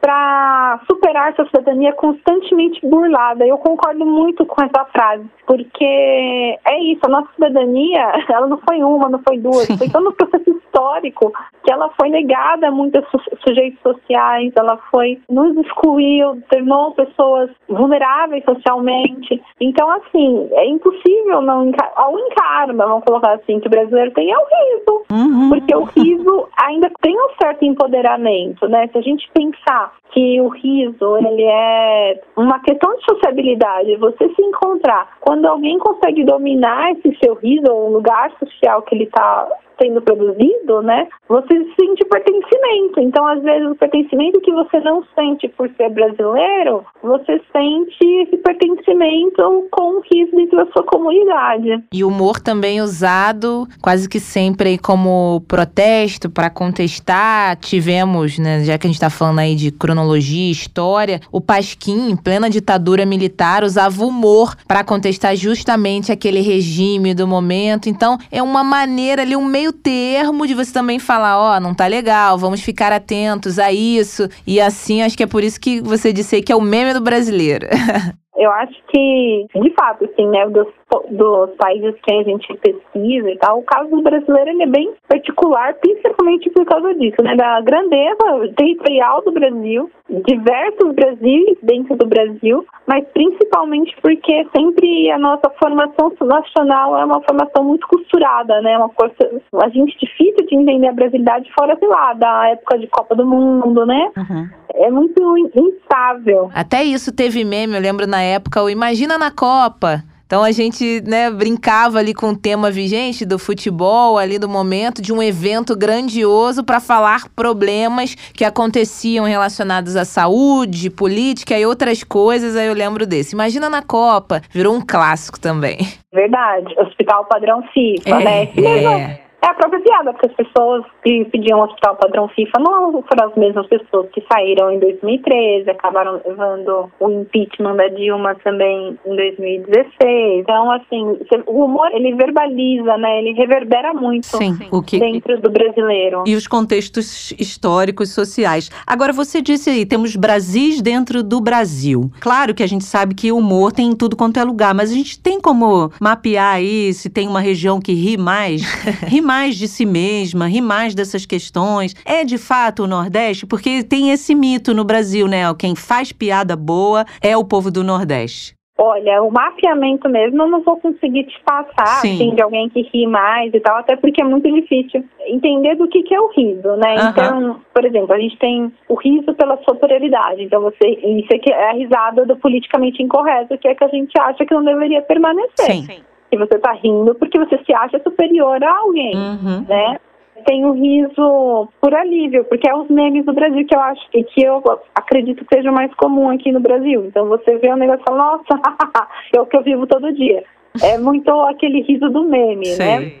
para superar essa cidadania constantemente burlada. Eu concordo muito com essa frase, porque é isso, a nossa cidadania, ela não foi uma, não foi duas, Sim. foi todo um processo histórico que ela foi negada a muitos sujeitos sociais, ela foi, nos excluiu, tornou pessoas vulneráveis socialmente. Então, assim, é impossível não a única arma, vamos colocar assim, que o brasileiro tem é o riso, uhum. porque o riso ainda tem um certo empoderamento, né? Se a gente pensar que o riso ele é uma questão de sociabilidade. Você se encontrar quando alguém consegue dominar esse seu riso ou o lugar social que ele está sendo produzido, né, você sente pertencimento. Então, às vezes, o pertencimento que você não sente por ser brasileiro, você sente esse pertencimento com o riso da sua comunidade. E o humor também usado quase que sempre como protesto para contestar. Tivemos, né, já que a gente está falando aí de cronologia, história, o Pasquim, em plena ditadura militar, usava o humor para contestar justamente aquele regime do momento. Então, é uma maneira ali, um meio termo de você também falar, ó, oh, não tá legal, vamos ficar atentos a isso. E assim, acho que é por isso que você disse que é o meme do brasileiro. Eu acho que, de fato, assim, né, dos, dos países que a gente pesquisa e tal, o caso do brasileiro ele é bem particular, principalmente por causa disso, né, da grandeza territorial do Brasil, diversos Brasis dentro do Brasil, mas principalmente porque sempre a nossa formação nacional é uma formação muito costurada, né, uma coisa, a gente difícil de entender a brasilidade fora, sei lá, da época de Copa do Mundo, né? Uhum é muito instável. Até isso teve meme, eu lembro na época, o Imagina na Copa. Então a gente, né, brincava ali com o tema vigente do futebol ali do momento de um evento grandioso para falar problemas que aconteciam relacionados à saúde, política e outras coisas. Aí eu lembro desse. Imagina na Copa, virou um clássico também. Verdade. Hospital padrão FIFA, é, né? É. É a própria piada, porque as pessoas que pediam o hospital padrão FIFA não foram as mesmas pessoas que saíram em 2013, acabaram levando o impeachment da Dilma também em 2016. Então, assim, o humor, ele verbaliza, né? Ele reverbera muito Sim, o que... dentro do brasileiro. E os contextos históricos, sociais. Agora, você disse aí, temos Brasis dentro do Brasil. Claro que a gente sabe que o humor tem em tudo quanto é lugar, mas a gente tem como mapear aí se tem uma região que ri mais? ri mais de si mesma, rir mais dessas questões. É de fato o Nordeste? Porque tem esse mito no Brasil, né? Quem faz piada boa é o povo do Nordeste. Olha, o mapeamento mesmo eu não vou conseguir te passar, Sim. assim, de alguém que ri mais e tal, até porque é muito difícil entender do que, que é o riso, né? Uhum. Então, por exemplo, a gente tem o riso pela superioridade. Então, você, isso aqui é a risada do politicamente incorreto, que é que a gente acha que não deveria permanecer. Sim. Sim que você está rindo porque você se acha superior a alguém, uhum. né? tem o riso por alívio, porque é os memes do Brasil que eu acho e que eu acredito que seja mais comum aqui no Brasil. Então você vê o um negócio e fala, nossa, é o que eu vivo todo dia. É muito aquele riso do meme, Sim. né?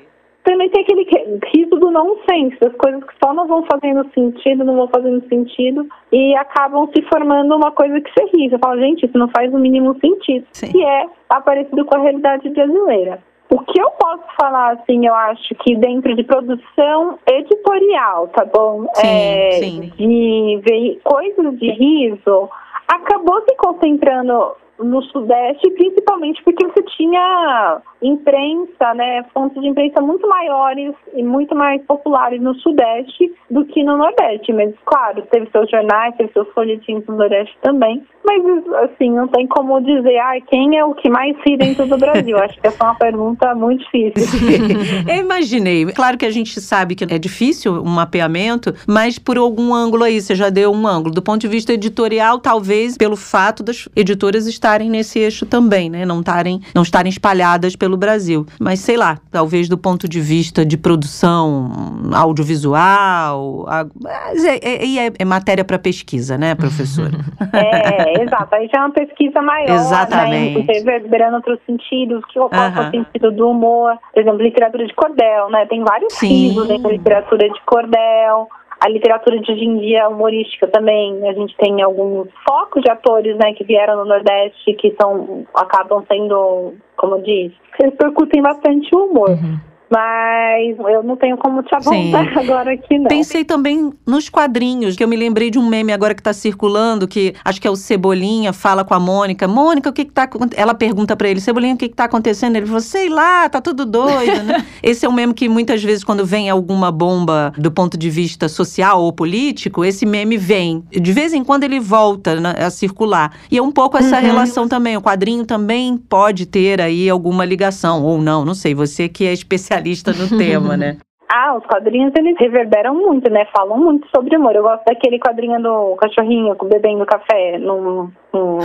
Também tem aquele riso do nonsense, das coisas que só não vão fazendo sentido, não vão fazendo sentido e acabam se formando uma coisa que você ri. Você fala, gente, isso não faz o mínimo sentido. Sim. Que é aparecido com a realidade brasileira. O que eu posso falar, assim, eu acho que dentro de produção editorial, tá bom? Sim, é, sim. De ver coisas de riso, acabou se concentrando no Sudeste, principalmente porque você tinha imprensa, né, fontes de imprensa muito maiores e muito mais populares no Sudeste do que no Nordeste. Mas, claro, teve seus jornais, teve seus folhetins no Nordeste também. Mas, assim, não tem como dizer, ah, quem é o que mais ri dentro do Brasil? Acho que essa é uma pergunta muito difícil. Eu imaginei. Claro que a gente sabe que é difícil um mapeamento, mas por algum ângulo aí, você já deu um ângulo. Do ponto de vista editorial, talvez pelo fato das editoras estarem nesse eixo também, né? Não estarem, não estarem espalhadas pelo Brasil. Mas sei lá, talvez do ponto de vista de produção audiovisual. A, é, é, é, é matéria para pesquisa, né, professora? é, exato. Aí já é uma pesquisa maior, Exatamente. né? Reverberando outros sentidos, que qual é o sentido do humor. Por exemplo, literatura de cordel, né? Tem vários risos dentro da literatura de cordel. A literatura de hoje em dia humorística também, a gente tem alguns focos de atores, né, que vieram no Nordeste, que são, acabam sendo, como disse, eles percutem bastante o humor. Uhum. Mas eu não tenho como te apontar Sim. agora aqui, não. Pensei também nos quadrinhos, que eu me lembrei de um meme agora que tá circulando, que acho que é o Cebolinha, fala com a Mônica. Mônica, o que que tá Ela pergunta para ele, Cebolinha, o que que tá acontecendo? Ele falou, sei lá, tá tudo doido, né? esse é um meme que muitas vezes, quando vem alguma bomba do ponto de vista social ou político, esse meme vem. De vez em quando ele volta né, a circular. E é um pouco essa uhum. relação também. O quadrinho também pode ter aí alguma ligação, ou não, não sei. Você que é especialista especialista no tema, né? Ah, os quadrinhos eles reverberam muito, né? Falam muito sobre amor. Eu gosto daquele quadrinho do cachorrinho bebendo café num, num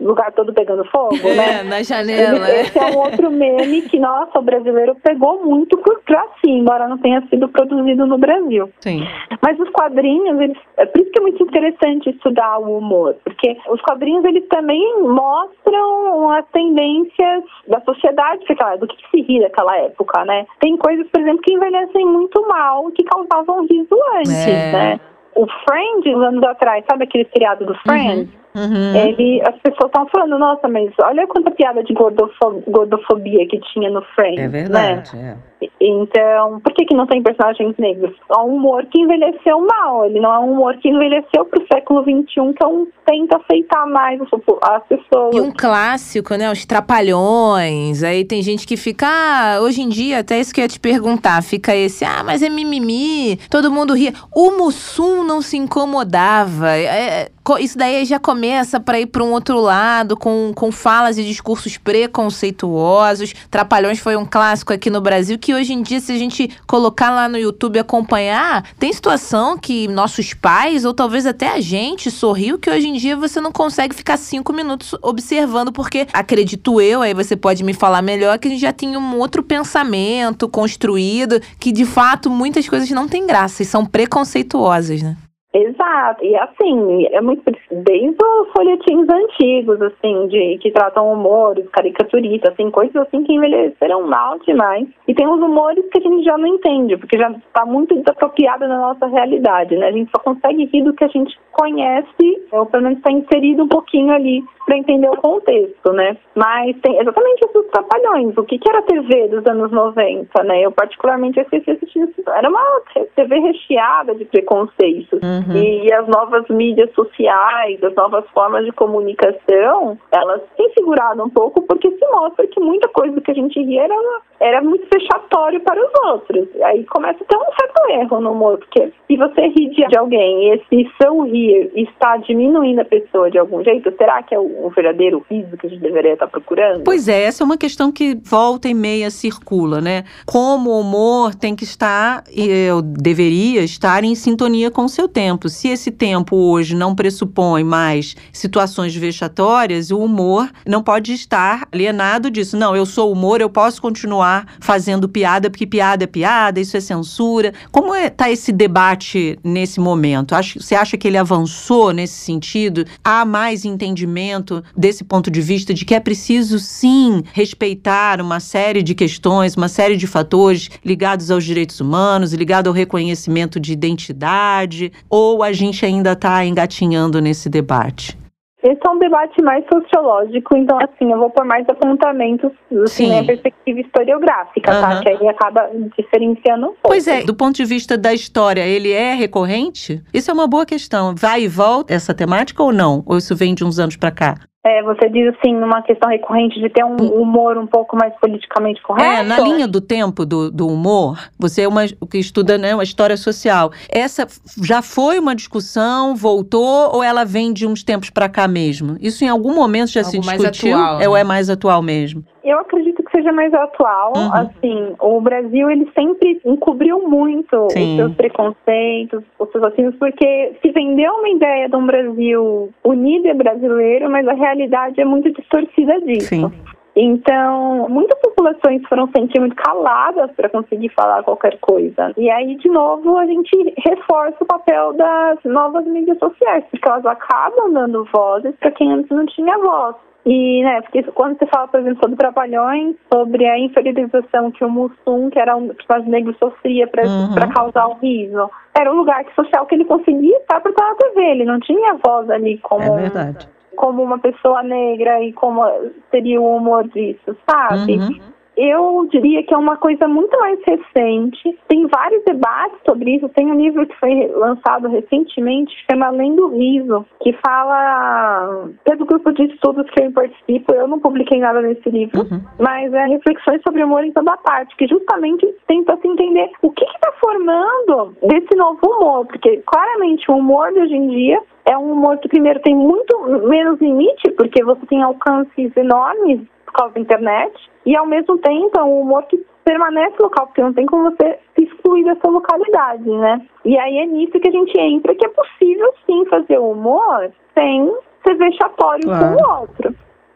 lugar todo pegando fogo, é, né? na janela. Esse, esse é um outro meme que, nossa, o brasileiro pegou muito por si, embora não tenha sido produzido no Brasil. Sim. Mas os quadrinhos, eles, é por isso que é muito interessante estudar o humor, porque os quadrinhos eles também mostram as tendências da sociedade, do que se ri daquela época, né? Tem coisas, por exemplo, que envelhecem muito mal que causavam riso antes, é. né? O Friends, anos atrás, sabe aquele seriado do Friends? Uhum. Uhum. Ele, as pessoas estão falando, nossa, mas olha quanta piada de gordofobia, gordofobia que tinha no Friends. É verdade, né? é. Então, por que, que não tem personagens negros? É um humor que envelheceu mal. Ele não é um humor que envelheceu para o século XXI, que é um, tenta aceitar mais as pessoas. E um clássico, né? Os trapalhões. Aí tem gente que fica, ah, hoje em dia, até isso que eu ia te perguntar, fica esse, ah, mas é mimimi, todo mundo ria. O Mussum não se incomodava. É, é isso daí já começa para ir para um outro lado, com, com falas e discursos preconceituosos. Trapalhões foi um clássico aqui no Brasil que hoje em dia, se a gente colocar lá no YouTube e acompanhar, tem situação que nossos pais, ou talvez até a gente, sorriu, que hoje em dia você não consegue ficar cinco minutos observando, porque acredito eu, aí você pode me falar melhor, que a gente já tinha um outro pensamento construído, que de fato muitas coisas não têm graça e são preconceituosas, né? Exato, e assim, é muito desde os folhetins antigos, assim, de que tratam humores, caricaturistas, assim, coisas assim que envelheceram mal demais. E tem uns humores que a gente já não entende, porque já está muito desapropriado na nossa realidade, né? A gente só consegue rir do que a gente conhece, ou pelo menos está inserido um pouquinho ali para entender o contexto, né? Mas tem exatamente esses trapalhões. O que, que era a TV dos anos 90, né? Eu particularmente assisti assistindo. Era uma TV recheada de preconceitos. Uhum. E as novas mídias sociais, as novas formas de comunicação, elas têm segurado um pouco porque se mostra que muita coisa que a gente ria era, era muito fechatório para os outros. Aí começa a ter um certo erro no humor, porque se você ri de alguém e esse seu rir está diminuindo a pessoa de algum jeito, será que é o o verdadeiro riso que a gente deveria estar procurando? Pois é, essa é uma questão que volta e meia circula, né? Como o humor tem que estar, eu deveria estar em sintonia com o seu tempo. Se esse tempo hoje não pressupõe mais situações vexatórias, o humor não pode estar alienado disso. Não, eu sou humor, eu posso continuar fazendo piada, porque piada é piada, isso é censura. Como está é, tá esse debate nesse momento? Acho, você acha que ele avançou nesse sentido? Há mais entendimento desse ponto de vista de que é preciso sim respeitar uma série de questões, uma série de fatores ligados aos direitos humanos, ligado ao reconhecimento de identidade, ou a gente ainda está engatinhando nesse debate? Esse é um debate mais sociológico, então assim, eu vou por mais apontamentos assim, na perspectiva historiográfica, uhum. tá? Que aí acaba diferenciando um pouco. Pois é, do ponto de vista da história, ele é recorrente? Isso é uma boa questão. Vai e volta essa temática ou não? Ou isso vem de uns anos para cá? É, você diz assim, uma questão recorrente de ter um humor um pouco mais politicamente correto? É, na linha do tempo do, do humor, você é uma que estuda né, uma história social. Essa já foi uma discussão, voltou, ou ela vem de uns tempos para cá mesmo? Isso em algum momento já Algo se discutiu? Mais atual, né? Ou é mais atual mesmo? Eu acredito que seja mais atual. Uhum. Assim, o Brasil ele sempre encobriu muito Sim. os seus preconceitos, os seus racismos, porque se vendeu uma ideia de um Brasil unido e brasileiro, mas a realidade é muito distorcida disso. Sim. Então, muitas populações foram sentindo muito caladas para conseguir falar qualquer coisa. E aí, de novo, a gente reforça o papel das novas mídias sociais, porque elas acabam dando vozes para quem antes não tinha voz. E, né, porque quando você fala, por exemplo, sobre Trapalhões, sobre a inferiorização que o Mussum, que era um personagem negro, sofria para uhum. causar o riso, era o lugar social que ele conseguia estar para estar na TV. Ele não tinha voz ali como, é como uma pessoa negra e como seria o humor disso, sabe? Uhum eu diria que é uma coisa muito mais recente. Tem vários debates sobre isso. Tem um livro que foi lançado recentemente, chama Além do Riso, que fala. Do grupo de estudos que eu participo. Eu não publiquei nada nesse livro, uhum. mas é reflexões sobre humor em toda parte, que justamente tenta se entender o que está formando desse novo humor, porque claramente o humor de hoje em dia é um humor que primeiro tem muito menos limite, porque você tem alcances enormes por causa da internet, e ao mesmo tempo é um humor que permanece local, porque não tem como você se excluir dessa localidade, né? E aí é nisso que a gente entra, que é possível sim fazer humor sem ser vexatório claro. com o outro.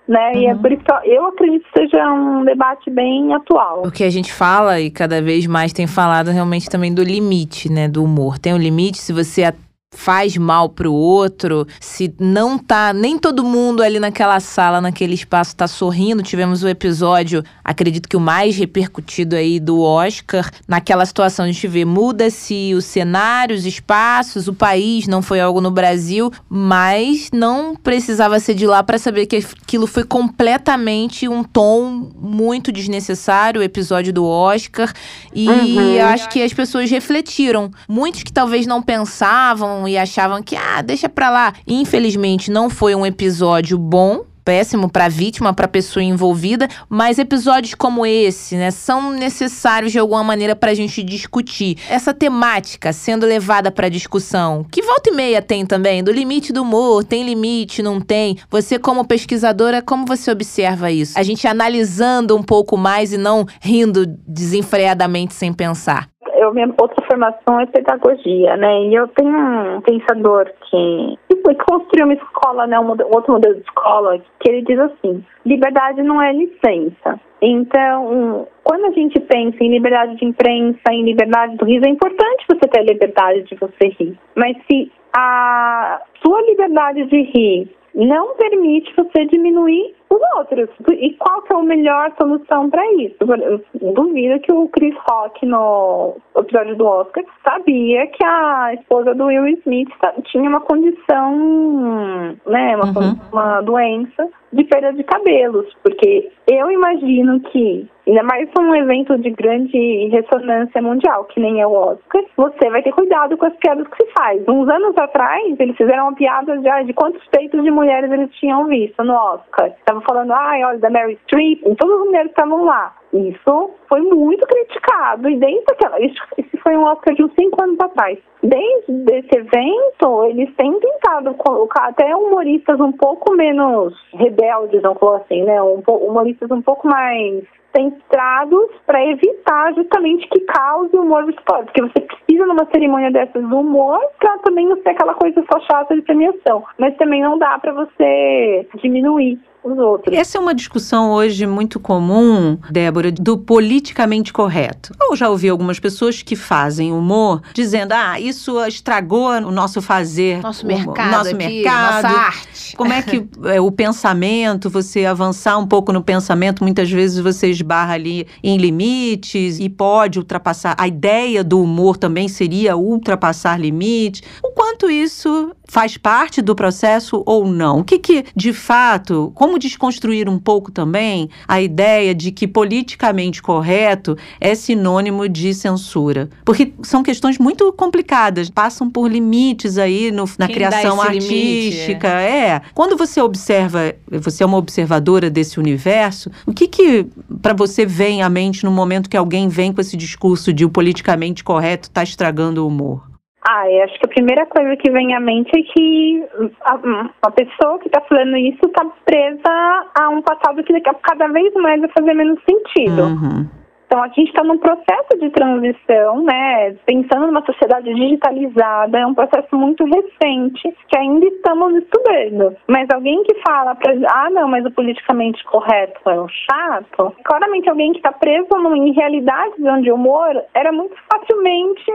Né? Uhum. E é uhum. por isso que eu acredito que seja um debate bem atual. O que a gente fala e cada vez mais tem falado realmente também do limite, né, do humor. Tem um limite se você faz mal pro outro, se não tá nem todo mundo ali naquela sala, naquele espaço tá sorrindo. Tivemos o episódio, acredito que o mais repercutido aí do Oscar, naquela situação a gente vê muda-se o cenário, os espaços, o país, não foi algo no Brasil, mas não precisava ser de lá para saber que aquilo foi completamente um tom muito desnecessário, o episódio do Oscar, e uhum. acho que as pessoas refletiram, muitos que talvez não pensavam e achavam que, ah, deixa pra lá. Infelizmente, não foi um episódio bom, péssimo para a vítima, para pessoa envolvida, mas episódios como esse, né, são necessários de alguma maneira para a gente discutir essa temática sendo levada para discussão. Que volta e meia tem também do limite do humor, tem limite, não tem. Você como pesquisadora, como você observa isso? A gente analisando um pouco mais e não rindo desenfreadamente sem pensar eu minha outra formação é pedagogia, né? E eu tenho um pensador que, que construiu uma escola, né? Um outro modelo de escola que ele diz assim: liberdade não é licença. Então, quando a gente pensa em liberdade de imprensa, em liberdade do riso, é importante você ter a liberdade de você rir. Mas se a sua liberdade de rir não permite você diminuir os outros. E qual que é a melhor solução para isso? Eu duvido que o Chris Rock, no episódio do Oscar, sabia que a esposa do Will Smith tinha uma condição, né, uma, uhum. uma doença de perda de cabelos, porque eu imagino que ainda mais um evento de grande ressonância mundial, que nem é o Oscar, você vai ter cuidado com as piadas que se faz. Uns anos atrás, eles fizeram uma piada já de quantos peitos de mulheres eles tinham visto no Oscar. Estavam falando, ai, olha, da Mary Streep, todas as mulheres estavam lá. Isso foi muito criticado. E desde aquela. Esse foi um Oscar de uns cinco anos atrás. desde esse evento, eles têm tentado colocar até humoristas um pouco menos rebeldes, não colocar assim, né? Um, humoristas um pouco mais centrados para evitar justamente que cause humor. Porque você precisa, numa cerimônia dessas, do humor para também não ser aquela coisa só chata de premiação. Mas também não dá para você diminuir os outros. Essa é uma discussão hoje muito comum, Débora, do politicamente correto. Eu já ouvi algumas pessoas que fazem humor dizendo: ah, isso estragou o nosso fazer, nosso mercado, nosso aqui, mercado, nossa arte. Como é que é, o pensamento, você avançar um pouco no pensamento, muitas vezes você esbarra ali em limites e pode ultrapassar. A ideia do humor também seria ultrapassar limites. O quanto isso faz parte do processo ou não? O que, que de fato, como desconstruir um pouco também a ideia de que politicamente correto é sinônimo de censura? Porque são questões muito complicadas, passam por limites aí no, na Quem criação artística. é. Quando você observa, você é uma observadora desse universo, o que que para você vem à mente no momento que alguém vem com esse discurso de o politicamente correto está estragando o humor? Ah, eu acho que a primeira coisa que vem à mente é que a, a pessoa que está falando isso está presa a um passado que cada vez mais vai fazer menos sentido. Uhum. Então, a gente está num processo de transição, né? Pensando numa sociedade digitalizada, é um processo muito recente que ainda estamos estudando. Mas alguém que fala para ah, não, mas o politicamente correto é um chato, claramente alguém que está preso em realidades onde o humor era muito facilmente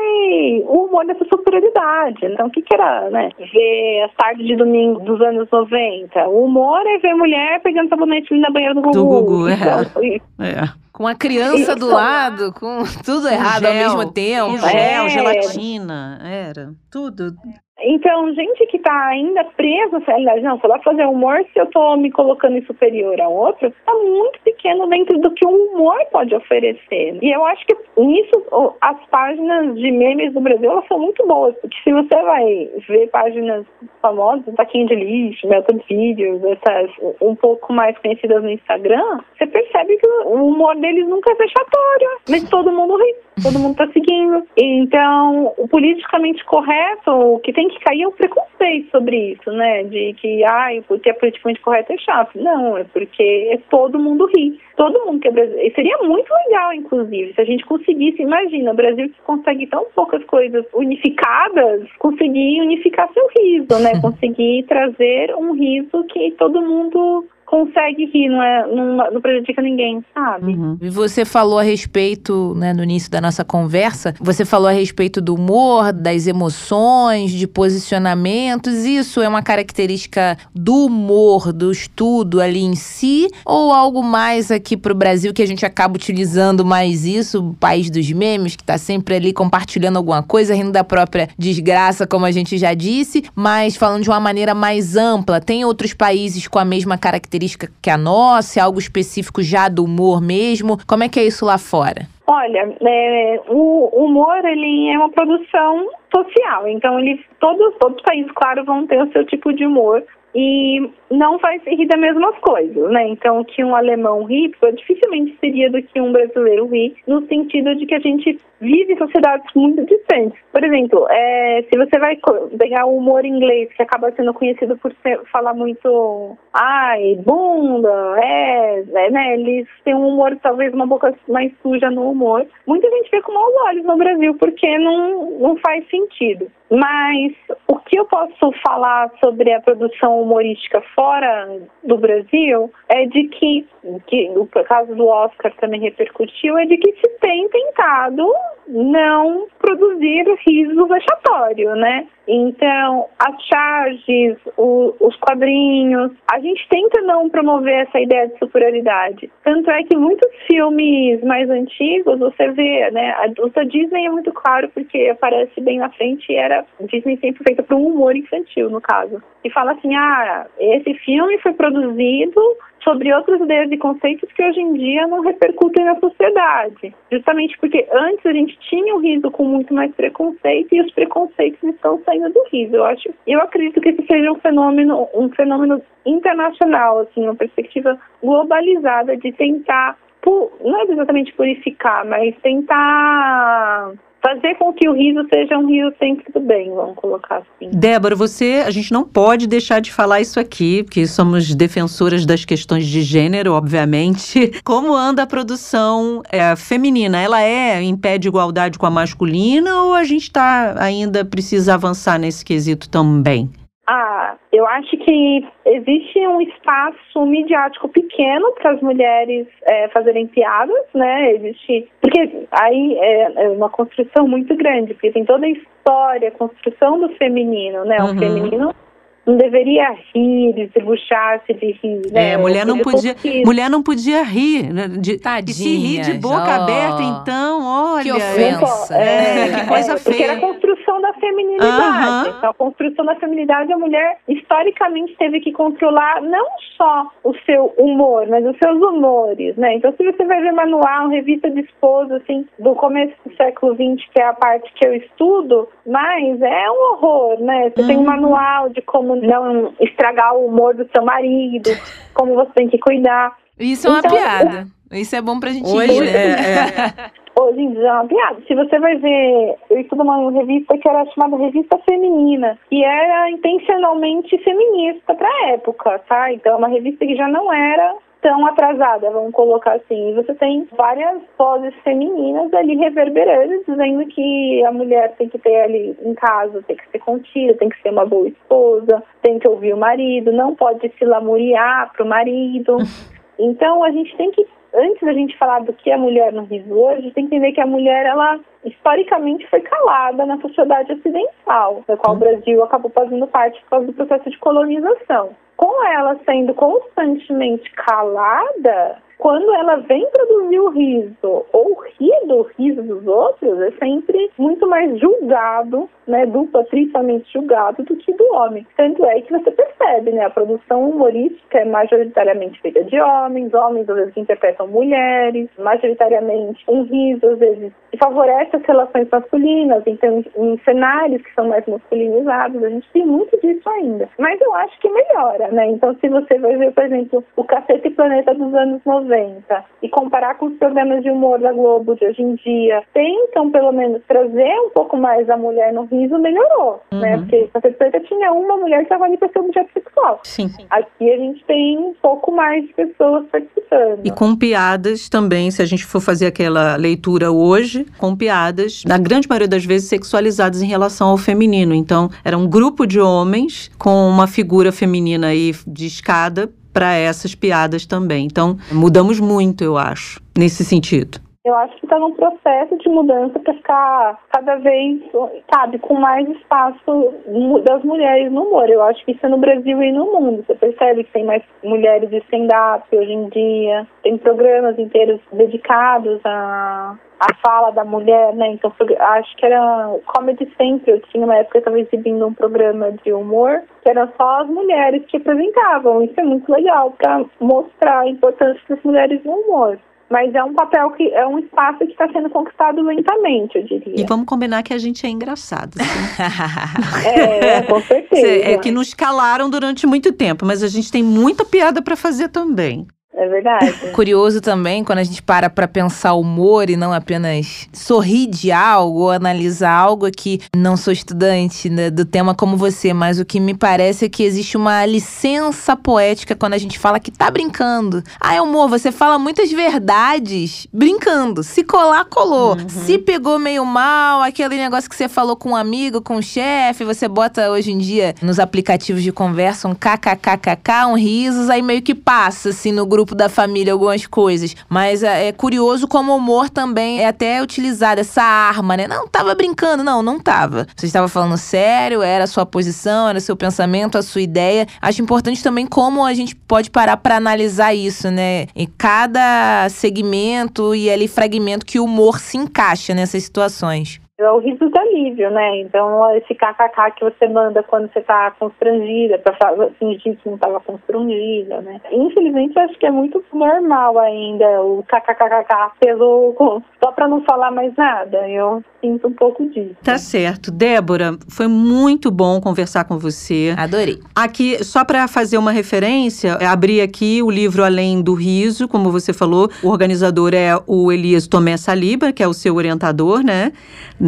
o humor dessa superioridade. Então, o que, que era, né? Ver as tardes de domingo dos anos 90. O humor é ver mulher pegando sabonete na banheira do Gugu. Do Gugu, é. Então, É. Com a criança do lado, com tudo errado ao mesmo tempo. com gel, É. gelatina, era tudo. Então, gente que está ainda preso nessa realidade, não, só dá fazer humor se eu estou me colocando em superior a outro, está muito pequeno dentro do que o humor pode oferecer. E eu acho que nisso, as páginas de memes do Brasil, elas são muito boas, porque se você vai ver páginas famosas, Taquinho de Lixo, Melton Videos, essas um pouco mais conhecidas no Instagram, você percebe que o humor deles nunca é vexatório, mas todo mundo ri, todo mundo tá seguindo. Então, o politicamente correto, o que tem que cair é o preconceito sobre isso, né? De que, ai, porque é politicamente correto é chato. Não, é porque é todo mundo ri. Todo mundo que é brasileiro. Seria muito legal, inclusive, se a gente conseguisse, imagina, o Brasil que consegue tão poucas coisas unificadas, conseguir unificar seu riso, né? Conseguir trazer um riso que todo mundo consegue rir, não, é, não, não prejudica ninguém, sabe? Uhum. E você falou a respeito, né, no início da nossa conversa, você falou a respeito do humor, das emoções, de posicionamentos. Isso é uma característica do humor, do estudo ali em si, ou algo mais aqui pro Brasil que a gente acaba utilizando mais isso, o país dos memes, que tá sempre ali compartilhando alguma coisa, rindo da própria desgraça, como a gente já disse, mas falando de uma maneira mais ampla. Tem outros países com a mesma característica que a nossa, algo específico já do humor mesmo? Como é que é isso lá fora? Olha, é, o humor ele é uma produção social, então ele, todos, todos os países, claro, vão ter o seu tipo de humor e não vai rir das mesmas coisas, né? Então, que um alemão ri, dificilmente seria do que um brasileiro ri, no sentido de que a gente vive sociedades muito diferentes. Por exemplo, é, se você vai pegar o humor inglês, que acaba sendo conhecido por ser- falar muito ai, bunda, é, é, né? Eles têm um humor, talvez uma boca mais suja no humor. Muita gente vê com maus olhos no Brasil, porque não, não faz sentido. Mas o que eu posso falar sobre a produção humorística fora do Brasil é de que, que o caso do Oscar também repercutiu, é de que se tem tentado não produzir riso vexatório, né? Então, as charges, o- os quadrinhos, a gente tenta não promover essa ideia de superioridade. Tanto é que muitos filmes mais antigos, você vê, né? A, o da Disney é muito claro porque aparece bem na frente e era Disney sempre feita para um humor infantil, no caso. E fala assim, ah, esse filme foi produzido sobre outras ideias e conceitos que hoje em dia não repercutem na sociedade. Justamente porque antes a gente tinha o riso com muito mais preconceito e os preconceitos estão saindo do riso. Eu acho, eu acredito que esse seja um fenômeno, um fenômeno internacional, assim, uma perspectiva globalizada de tentar não é exatamente purificar, mas tentar fazer com que o riso seja um riso sempre do bem, vamos colocar assim. Débora, você, a gente não pode deixar de falar isso aqui, porque somos defensoras das questões de gênero, obviamente. Como anda a produção é, feminina? Ela é em pé de igualdade com a masculina ou a gente tá, ainda precisa avançar nesse quesito também? Ah, eu acho que existe um espaço midiático pequeno para as mulheres é, fazerem piadas, né? Existe. Porque aí é, é, uma construção muito grande, porque tem toda a história, a construção do feminino, né? Uhum. O feminino não deveria rir, desembuchar-se de rir, né? É, mulher não podia, mulher não podia rir, né? De, Tadinha, se rir de boca ó. aberta, então, olha, Que ofensa. É, que coisa é, Porque era feia. a construção da feminilidade. Aham. Então, a construção da feminilidade, a mulher historicamente teve que controlar não só o seu humor, mas os seus humores, né? Então, se você vai ver manual, revista de esposa, assim, do começo do século XX, que é a parte que eu estudo, mas é um horror, né? Você tem um manual de como não estragar o humor do seu marido, como você tem que cuidar. Isso é uma Então, piada. Isso é bom pra gente Hoje, rir, né? é, é. Hoje em dia é uma piada. Se você vai ver, eu estudo uma revista que era chamada Revista Feminina, que era intencionalmente feminista para a época, tá? Então é uma revista que já não era tão atrasada, vamos colocar assim. E você tem várias vozes femininas ali reverberando, dizendo que a mulher tem que ter ali em casa, tem que ser contida, tem que ser uma boa esposa, tem que ouvir o marido, não pode se lamuriar pro marido. Então a gente tem que, antes da gente falar do que é mulher no riso hoje, tem que entender que a mulher, ela historicamente foi calada na sociedade ocidental, da qual o Brasil acabou fazendo parte por causa do processo de colonização. Com ela sendo constantemente calada, quando ela vem produzir o riso ou rir do riso dos outros, é sempre muito mais julgado, né, dupla, triplamente julgado do que do homem. Tanto é que você percebe, né, a produção humorística é majoritariamente feita de homens, homens às vezes interpretam mulheres, majoritariamente um riso às vezes favorece as relações masculinas, então em cenários que são mais masculinizados, a gente tem muito disso ainda. Mas eu acho que melhora, né? Então se você vai ver, por exemplo, o Cacete Planeta dos anos 90 e comparar com os programas de humor da Globo de hoje em dia, tentam pelo menos trazer um pouco mais a mulher no riso, melhorou, né? Porque Cacete e Planeta tinha uma mulher que estava ali para ser objeto sexual. Sim. Aqui a gente tem um pouco mais de pessoas participando. E com piadas também, se a gente for fazer aquela leitura hoje, com piadas, na grande maioria das vezes sexualizadas em relação ao feminino. Então, era um grupo de homens com uma figura feminina aí de escada para essas piadas também. Então, mudamos muito, eu acho, nesse sentido. Eu acho que está num processo de mudança para ficar cada vez, sabe, com mais espaço das mulheres no humor. Eu acho que isso é no Brasil e no mundo. Você percebe que tem mais mulheres de stand-up hoje em dia, tem programas inteiros dedicados a a fala da mulher, né? Então, acho que era Comedy Central, tinha uma época que estava exibindo um programa de humor, que eram só as mulheres que apresentavam. Isso é muito legal para mostrar a importância das mulheres no humor. Mas é um papel que é um espaço que está sendo conquistado lentamente, eu diria. E vamos combinar que a gente é engraçado. assim. É, com certeza. É que nos calaram durante muito tempo, mas a gente tem muita piada para fazer também. É verdade. Curioso também quando a gente para pra pensar humor e não apenas sorrir de algo ou analisar algo que não sou estudante né, do tema como você, mas o que me parece é que existe uma licença poética quando a gente fala que tá brincando. Ah, humor, você fala muitas verdades brincando. Se colar, colou. Se pegou meio mal, aquele negócio que você falou com um amigo, com um chefe, você bota hoje em dia nos aplicativos de conversa um kkkk, um risos, aí meio que passa assim no grupo da família algumas coisas. Mas é, é curioso como o humor também é até utilizado, essa arma, né? Não, tava brincando. Não, não tava. Você estava falando sério, era a sua posição, era o seu pensamento, a sua ideia. Acho importante também como a gente pode parar para analisar isso, né? Em cada segmento e ali fragmento que o humor se encaixa nessas situações. É o riso do alívio, né? Então, esse kkk que você manda quando você tá constrangida, pra fa- fingir que não tava constrangida, né? Infelizmente, acho que é muito normal ainda o kkkk pelo, só pra não falar mais nada. Eu sinto um pouco disso. Tá certo. Débora, foi muito bom conversar com você. Adorei. Aqui, só para fazer uma referência, eu abri aqui o livro Além do Riso, como você falou. O organizador é o Elias Tomé Saliba, que é o seu orientador, né?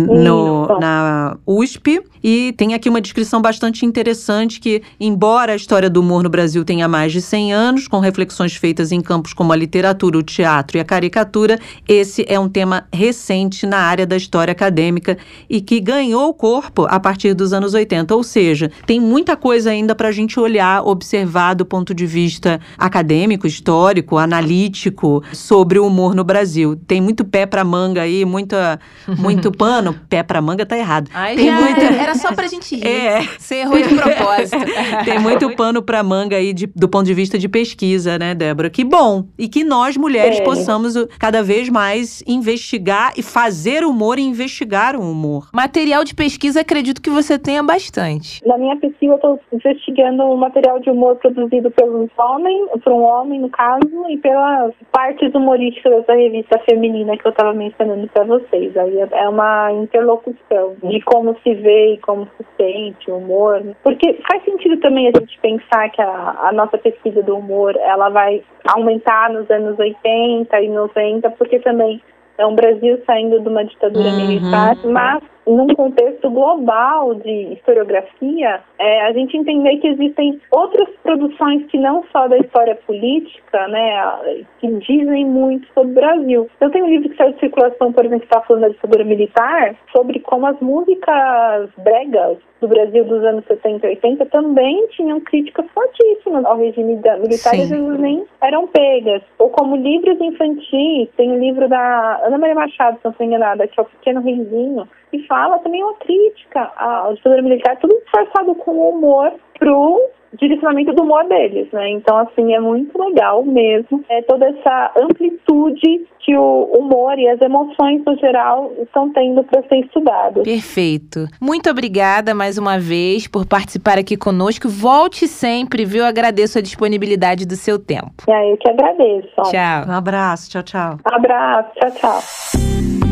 No, na USP. E tem aqui uma descrição bastante interessante que, embora a história do humor no Brasil tenha mais de 100 anos, com reflexões feitas em campos como a literatura, o teatro e a caricatura, esse é um tema recente na área da história acadêmica e que ganhou corpo a partir dos anos 80. Ou seja, tem muita coisa ainda para a gente olhar, observar do ponto de vista acadêmico, histórico, analítico sobre o humor no Brasil. Tem muito pé para manga aí, muita, muito pano. Pé para manga tá errado. Ai, tem já muita... Era só pra gente rir. É. Você errou de propósito. Tem muito pano para manga aí de, do ponto de vista de pesquisa, né, Débora? Que bom. E que nós, mulheres, É. possamos uh, cada vez mais investigar e fazer humor e investigar o humor. Material de pesquisa, acredito que você tenha bastante. Na minha pesquisa, eu estou investigando um material de humor produzido pelos homens, por um homem, no caso, e pelas partes humorísticas da revista feminina que eu estava mencionando para vocês. Aí é- é uma interlocução de como se vê e como se sente o humor. Porque faz sentido também a gente pensar que a, a nossa pesquisa do humor ela vai aumentar nos anos 80 e 90, porque também é um Brasil saindo de uma ditadura Uhum. militar, mas num contexto global de historiografia, é, a gente entender que existem outras produções que não só da história política, né, que dizem muito sobre o Brasil. Eu tenho um livro que saiu de circulação, por exemplo, que está falando da ditadura militar, sobre como as músicas bregas do Brasil dos anos 70 e 80 também tinham críticas fortíssimas ao regime da, militar e às Sim. vezes nem eram pegas. Ou como livros infantis, tem o livro da Ana Maria Machado, se não estou enganada, que é o Pequeno Reizinho, que fala também uma crítica à ditadura militar, tudo disfarçado com humor pro direcionamento do humor deles, né? Então, assim, é muito legal mesmo é toda essa amplitude que o humor e as emoções, no geral, estão tendo para ser estudadas. Perfeito. Muito obrigada mais uma vez por participar aqui conosco. Volte sempre, viu? Agradeço a disponibilidade do seu tempo. E aí, eu que agradeço. Tchau. Um abraço, tchau, tchau. Abraço, tchau, tchau.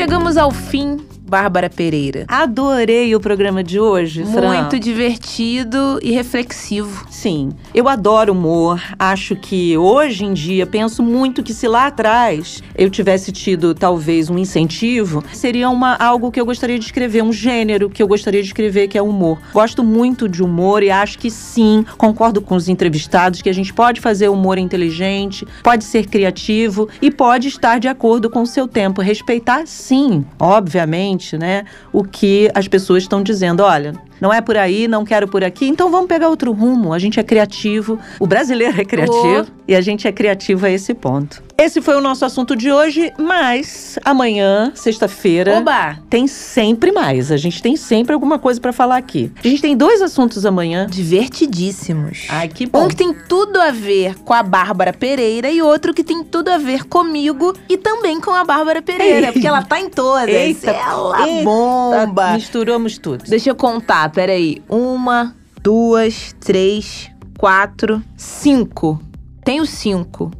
Chegamos ao fim, Bárbara Pereira. Adorei o programa de hoje, Fran. Muito divertido e reflexivo. Sim, eu adoro humor. Acho que hoje em dia penso muito que se lá atrás eu tivesse tido talvez um incentivo, seria uma algo que eu gostaria de escrever, um gênero que eu gostaria de escrever que é humor. Gosto muito de humor e acho que sim, concordo com os entrevistados que a gente pode fazer humor inteligente, pode ser criativo e pode estar de acordo com o seu tempo, respeitar sim, obviamente, né, o que as pessoas estão dizendo, olha, não é por aí, não quero por aqui, então vamos pegar outro rumo. A gente é criativo, o brasileiro é criativo e a gente é criativo a esse ponto. Esse foi o nosso assunto de hoje, mas amanhã, sexta-feira, tem sempre mais. A gente tem sempre alguma coisa pra falar aqui. A gente tem dois assuntos amanhã. Divertidíssimos. Ai, que bom. Um que tem tudo a ver com a Bárbara Pereira e outro que tem tudo a ver comigo e também com a Bárbara Pereira, Ei. porque ela tá em todas. Eita, ela eita, bomba. Misturamos tudo. Deixa eu contar, peraí. Uma, duas, três, quatro, cinco. Tenho cinco.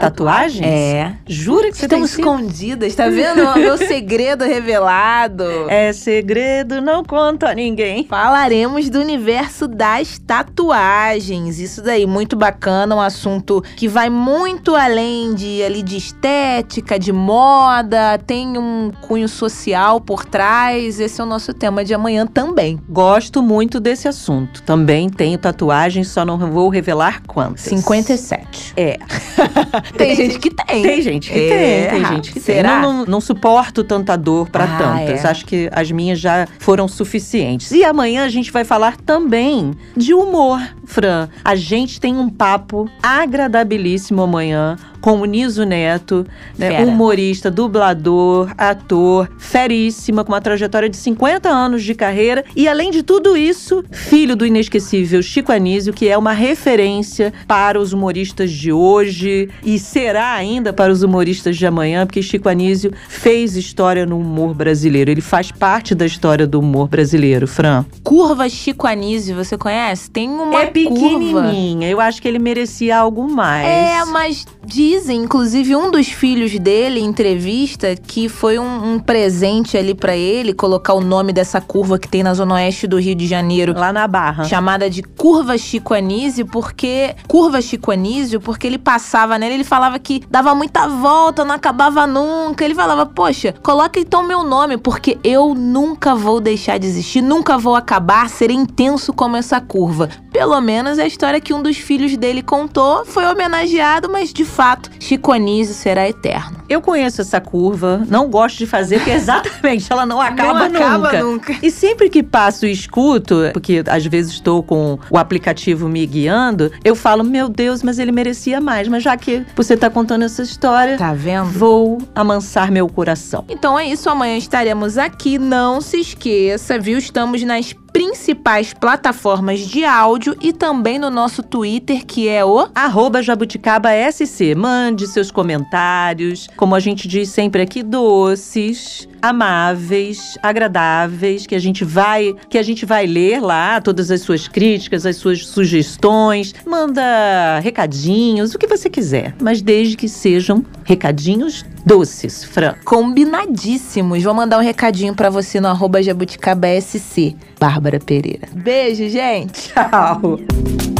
Tatuagens? É. Jura que você Estamos tem cinco? escondidas, tá vendo? O meu segredo revelado. É segredo, não conta a ninguém. Falaremos do universo das tatuagens. Isso daí, muito bacana, um assunto que vai muito além de ali de estética, de moda, tem um cunho social por trás. Esse é o nosso tema de amanhã também. Gosto muito desse assunto. Também tenho tatuagens, só não vou revelar quantas. 57. É. Tem gente que tem. Tem gente que É, tem, tem gente que será? tem. Não, não, não suporto tanta dor pra Ah, tantas. é. Acho que as minhas já foram suficientes. E amanhã a gente vai falar também de humor, Fran. A gente tem um papo agradabilíssimo amanhã com o Niso Neto, né, humorista, dublador, ator, feríssima, com uma trajetória de 50 anos de carreira. E além de tudo isso, filho do inesquecível Chico Anísio, que é uma referência para os humoristas de hoje e será ainda para os humoristas de amanhã, porque Chico Anísio fez história no humor brasileiro. Ele faz parte da história do humor brasileiro, Fran. Curva Chico Anísio, você conhece? Tem uma é curva. pequenininha. Eu acho que ele merecia algo mais. É, mas de dizem, inclusive um dos filhos dele, em entrevista, que foi um, um presente ali para ele colocar o nome dessa curva que tem na zona oeste do Rio de Janeiro. Lá na Barra. Chamada de Curva Chico Anísio, porque. Curva Chico Anísio, porque ele passava nela, ele falava que dava muita volta, não acabava nunca. Ele falava, poxa, coloca então meu nome, porque eu nunca vou deixar de existir, nunca vou acabar, ser intenso como essa curva. Pelo menos a história que um dos filhos dele contou foi homenageado, mas de fato, Chico Anísio será eterno. Eu conheço essa curva, não gosto de fazer, porque exatamente ela não acaba, não acaba nunca. nunca. E sempre que passo e escuto, porque às vezes estou com o aplicativo me guiando, eu falo, meu Deus, mas ele merecia mais. Mas já que você está contando essa história, Tá vendo? vou amansar meu coração. Então é isso, amanhã estaremos aqui. Não se esqueça, viu? Estamos nas principais plataformas de áudio e também no nosso Twitter, que é o Arroba Jabuticaba SC. Mande seus comentários. Como a gente diz sempre aqui, doces, amáveis, agradáveis, que a gente vai, que a gente vai ler lá todas as suas críticas, as suas sugestões. Manda recadinhos, o que você quiser, mas desde que sejam recadinhos doces, Fran. Combinadíssimos. Vou mandar um recadinho pra você no arroba Jabuticaba SC, Bárbara Pereira. Beijo, gente. Tchau.